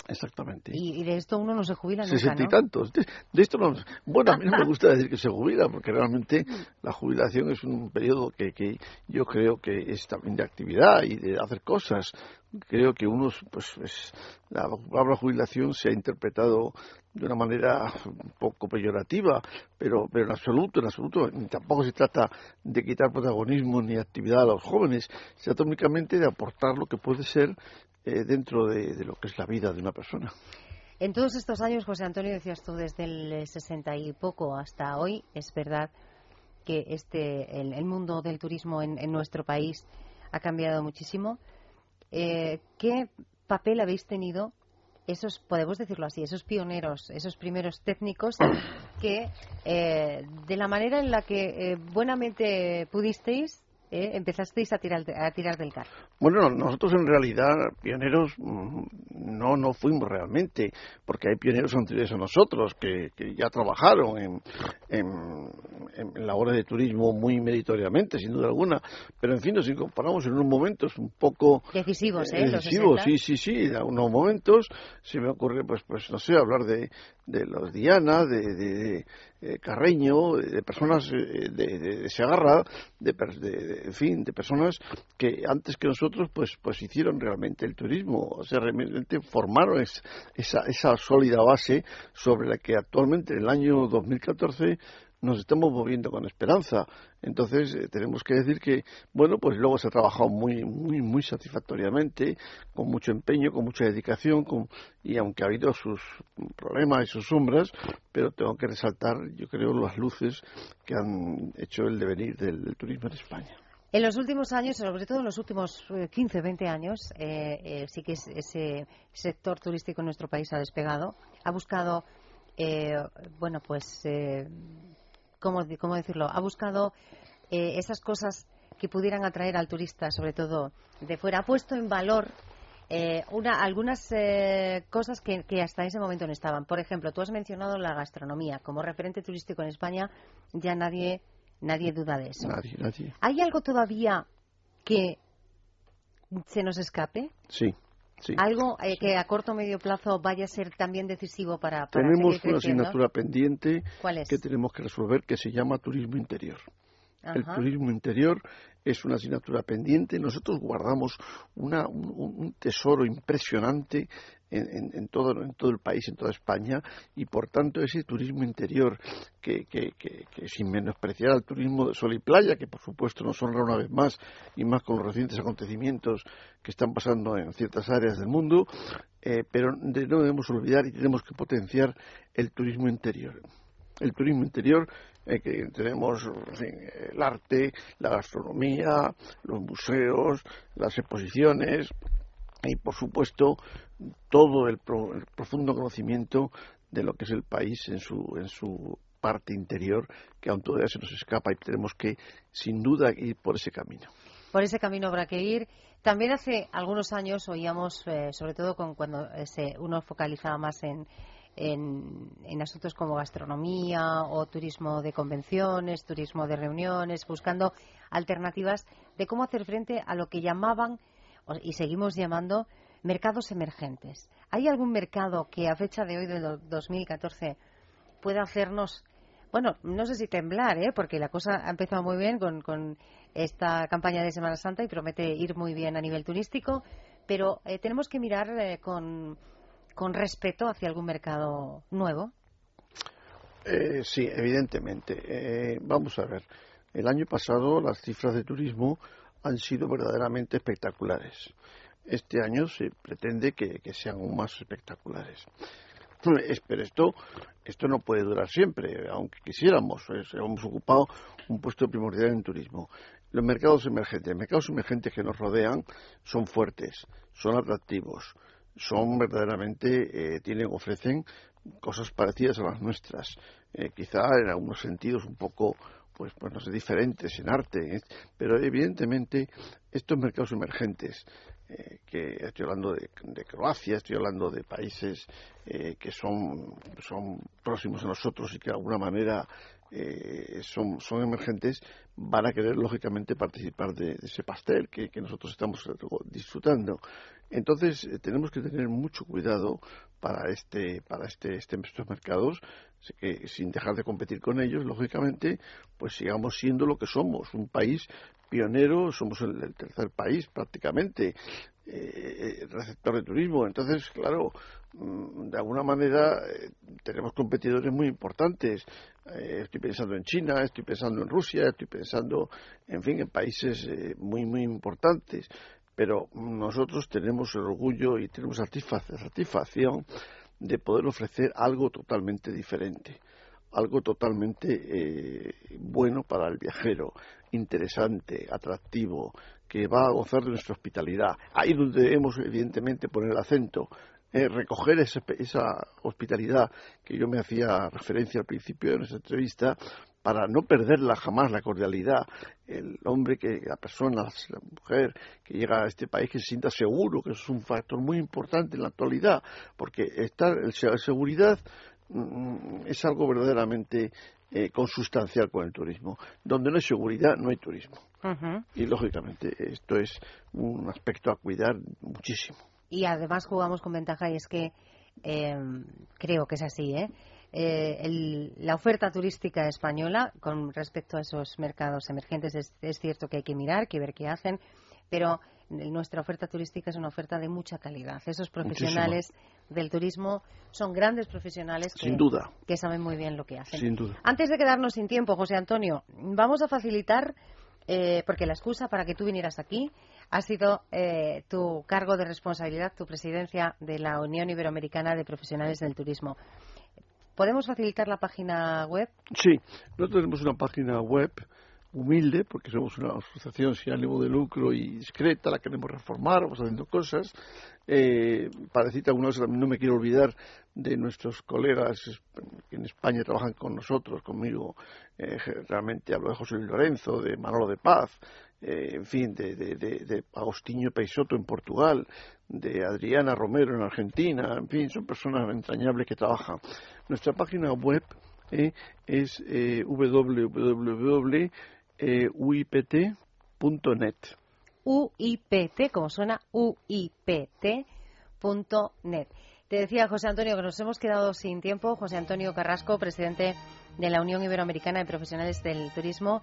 Exactamente. Y, y, de esto uno no se jubila nunca, Sesenta y ¿no? tantos. De, de, esto no... Bueno, a mí no me gusta decir que se jubila, porque realmente la jubilación es un periodo que, que yo creo que es también de actividad y de hacer cosas. Creo que uno, pues, es, la palabra jubilación se ha interpretado de una manera un poco peyorativa, pero, pero en absoluto, en absoluto, tampoco se trata de quitar protagonismo ni actividad a los jóvenes, se trata únicamente de aportar lo que puede ser eh, dentro de, lo que es la vida de una persona. En todos estos años, José Antonio, decías tú, desde el 60 y poco hasta hoy, es verdad que este el, el mundo del turismo en, en, nuestro país ha cambiado muchísimo. Eh, ¿Qué papel habéis tenido esos, podemos decirlo así, esos pioneros, esos primeros técnicos que, eh, de la manera en la que eh, buenamente pudisteis, eh, empezasteis a tirar, a tirar del carro? Bueno, nosotros en realidad pioneros mm, no no fuimos realmente, porque hay pioneros anteriores a nosotros que, que ya trabajaron en, en, en labores de turismo muy meritoriamente, sin duda alguna, pero en fin nos incorporamos en unos momentos un poco decisivos, ¿eh? decisivos, sí, sí, sí, en unos momentos se me ocurre, pues, pues no sé, hablar de, de los Diana, de, de, eh, Carreño, de personas eh, de, de, Segarra, de, en fin, de personas que antes que nosotros pues pues hicieron realmente el turismo, o sea, realmente formaron es, esa, esa sólida base sobre la que actualmente en el año 2014 nos estamos moviendo con esperanza. Entonces, eh, tenemos que decir que, bueno, pues luego se ha trabajado muy, muy, muy satisfactoriamente, con mucho empeño, con mucha dedicación, con, y aunque ha habido sus problemas y sus sombras, pero tengo que resaltar, yo creo, las luces que han hecho el devenir del, turismo en España. En los últimos años, sobre todo en los últimos 15, 20 años, eh, eh, sí que ese sector turístico en nuestro país ha despegado. Ha buscado, eh, bueno, pues, eh, ¿cómo, ¿cómo, decirlo? Ha buscado eh, esas cosas que pudieran atraer al turista, sobre todo de fuera. Ha puesto en valor eh, una, algunas eh, cosas que, que, hasta ese momento no estaban. Por ejemplo, tú has mencionado la gastronomía. Como referente turístico en España, ya nadie Nadie duda de eso. Nadie, nadie. ¿Hay algo todavía que se nos escape? Sí. Sí, ¿Algo eh, que a corto o medio plazo vaya a ser también decisivo para, para Tenemos una asignatura pendiente que tenemos que resolver que se llama turismo interior. Ajá. El turismo interior es una asignatura pendiente. Nosotros guardamos una, un, un, tesoro impresionante en, en, todo, en todo el país, en toda España, y por tanto ese turismo interior, que, que, sin menospreciar al turismo de sol y playa, que por supuesto nos honra una vez más, y más con los recientes acontecimientos que están pasando en ciertas áreas del mundo, eh, pero no debemos olvidar y tenemos que potenciar el turismo interior. El turismo interior eh, que tenemos el arte, la gastronomía, los museos, las exposiciones y, por supuesto, todo el, pro, el, profundo conocimiento de lo que es el país en su, en su parte interior, que aún todavía se nos escapa y tenemos que, sin duda, ir por ese camino. Por ese camino habrá que ir. También hace algunos años oíamos, eh, sobre todo con, cuando eh, se, uno focalizaba más en, en, en, asuntos como gastronomía o turismo de convenciones, turismo de reuniones, buscando alternativas de cómo hacer frente a lo que llamaban y seguimos llamando mercados emergentes. ¿Hay algún mercado que a fecha de hoy, del 2014, pueda hacernos, bueno, no sé si temblar, ¿eh? porque la cosa ha empezado muy bien con, con esta campaña de Semana Santa y promete ir muy bien a nivel turístico, pero eh, tenemos que mirar eh, con, con respeto hacia algún mercado nuevo. Eh, sí, evidentemente. Eh, vamos a ver. El año pasado las cifras de turismo han sido verdaderamente espectaculares. Este año se pretende que, sean aún más espectaculares. Pero esto, esto no puede durar siempre, aunque quisiéramos. Hemos ocupado un puesto primordial en turismo. Los mercados emergentes, los mercados emergentes que nos rodean son fuertes, son atractivos, son verdaderamente, eh, tienen, ofrecen cosas parecidas a las nuestras, eh, quizá en algunos sentidos un poco, pues, pues no sé, diferentes en arte, ¿eh? pero evidentemente estos mercados emergentes, eh, que estoy hablando de, Croacia, estoy hablando de países que son, son próximos a nosotros y que de alguna manera son, son emergentes, van a querer lógicamente participar de, ese pastel que, nosotros estamos disfrutando. Entonces tenemos que tener mucho cuidado para este para este, este estos mercados que sin dejar de competir con ellos lógicamente pues sigamos siendo lo que somos un país pionero somos el, tercer país prácticamente eh, receptor de turismo. Entonces claro mm, de alguna manera eh, tenemos competidores muy importantes. Eh, estoy pensando en China estoy pensando en Rusia estoy pensando en fin en países muy muy importantes. Pero nosotros tenemos el orgullo y tenemos satisfacción de poder ofrecer algo totalmente diferente, algo totalmente eh, bueno para el viajero, interesante, atractivo, que va a gozar de nuestra hospitalidad. Ahí donde debemos, evidentemente, poner el acento, eh, recoger esa, esa hospitalidad que yo me hacía referencia al principio de nuestra entrevista, para no perderla jamás la cordialidad, el hombre que, la persona, la mujer que llega a este país que se sienta seguro, que es un factor muy importante en la actualidad, porque estar, la seguridad mm, es algo verdaderamente eh, consustancial con el turismo. Donde no hay seguridad, no hay turismo. Y lógicamente esto es un aspecto a cuidar muchísimo. Y además jugamos con ventaja y es que eh, creo que es así, ¿eh? Eh, la oferta turística española con respecto a esos mercados emergentes es, cierto que hay que mirar, que ver qué hacen, pero nuestra oferta turística es una oferta de mucha calidad. Esos profesionales del turismo son grandes profesionales que, que saben muy bien lo que hacen. Antes de quedarnos sin tiempo, José Antonio, vamos a facilitar, eh, porque la excusa para que tú vinieras aquí ha sido eh, tu cargo de responsabilidad, tu presidencia de la Unión Iberoamericana de Profesionales del Turismo. ¿Podemos facilitar la página web? Sí, nosotros tenemos una página web humilde, porque somos una asociación sin ánimo de lucro y discreta, la queremos reformar, vamos haciendo cosas. Eh, para decirte algunas no me quiero olvidar de nuestros colegas que en España trabajan con nosotros, conmigo, eh, realmente hablo de José Luis Lorenzo, de Manolo de Paz, eh, en fin, de, de, de, Agostinho Peixoto en Portugal, de Adriana Romero en Argentina, en fin, son personas entrañables que trabajan. Nuestra página web eh, es eh, www.uipt.net. UIPT, como suena, UIPT.net. Te decía José Antonio que nos hemos quedado sin tiempo. José Antonio Carrasco, presidente de la Unión Iberoamericana de Profesionales del Turismo.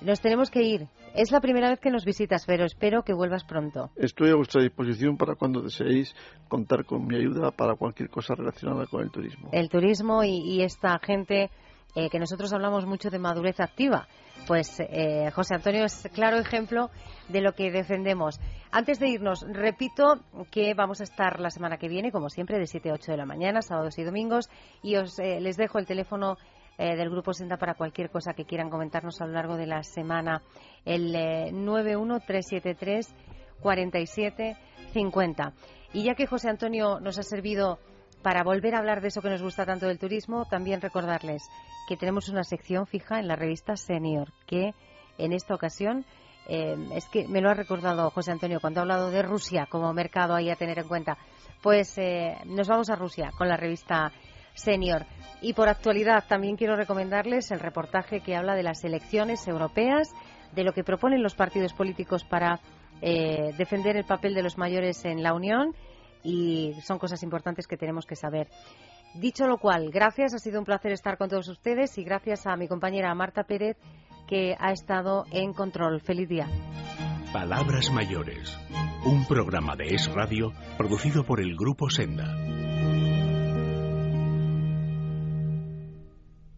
Nos tenemos que ir. Es la primera vez que nos visitas, pero espero que vuelvas pronto. Estoy a vuestra disposición para cuando deseéis contar con mi ayuda para cualquier cosa relacionada con el turismo. El turismo y, esta gente eh, que nosotros hablamos mucho de madurez activa. Pues eh, José Antonio es claro ejemplo de lo que defendemos. Antes de irnos, repito que vamos a estar la semana que viene, como siempre, de 7 a 8 de la mañana, sábados y domingos, y os eh, les dejo el teléfono eh, del Grupo Senda para cualquier cosa que quieran comentarnos a lo largo de la semana. El eh, 91373 4750. Y ya que José Antonio nos ha servido para volver a hablar de eso que nos gusta tanto del turismo, también recordarles que tenemos una sección fija en la revista Senior, que en esta ocasión eh, es que me lo ha recordado José Antonio cuando ha hablado de Rusia como mercado ahí a tener en cuenta. Pues eh, nos vamos a Rusia con la revista Senior. Y por actualidad también quiero recomendarles el reportaje que habla de las elecciones europeas, de lo que proponen los partidos políticos para eh, defender el papel de los mayores en la Unión y son cosas importantes que tenemos que saber. Dicho lo cual, gracias, ha sido un placer estar con todos ustedes y gracias a mi compañera Marta Pérez que ha estado en control. Feliz día. Palabras Mayores, un programa de Es Radio producido por el Grupo Senda.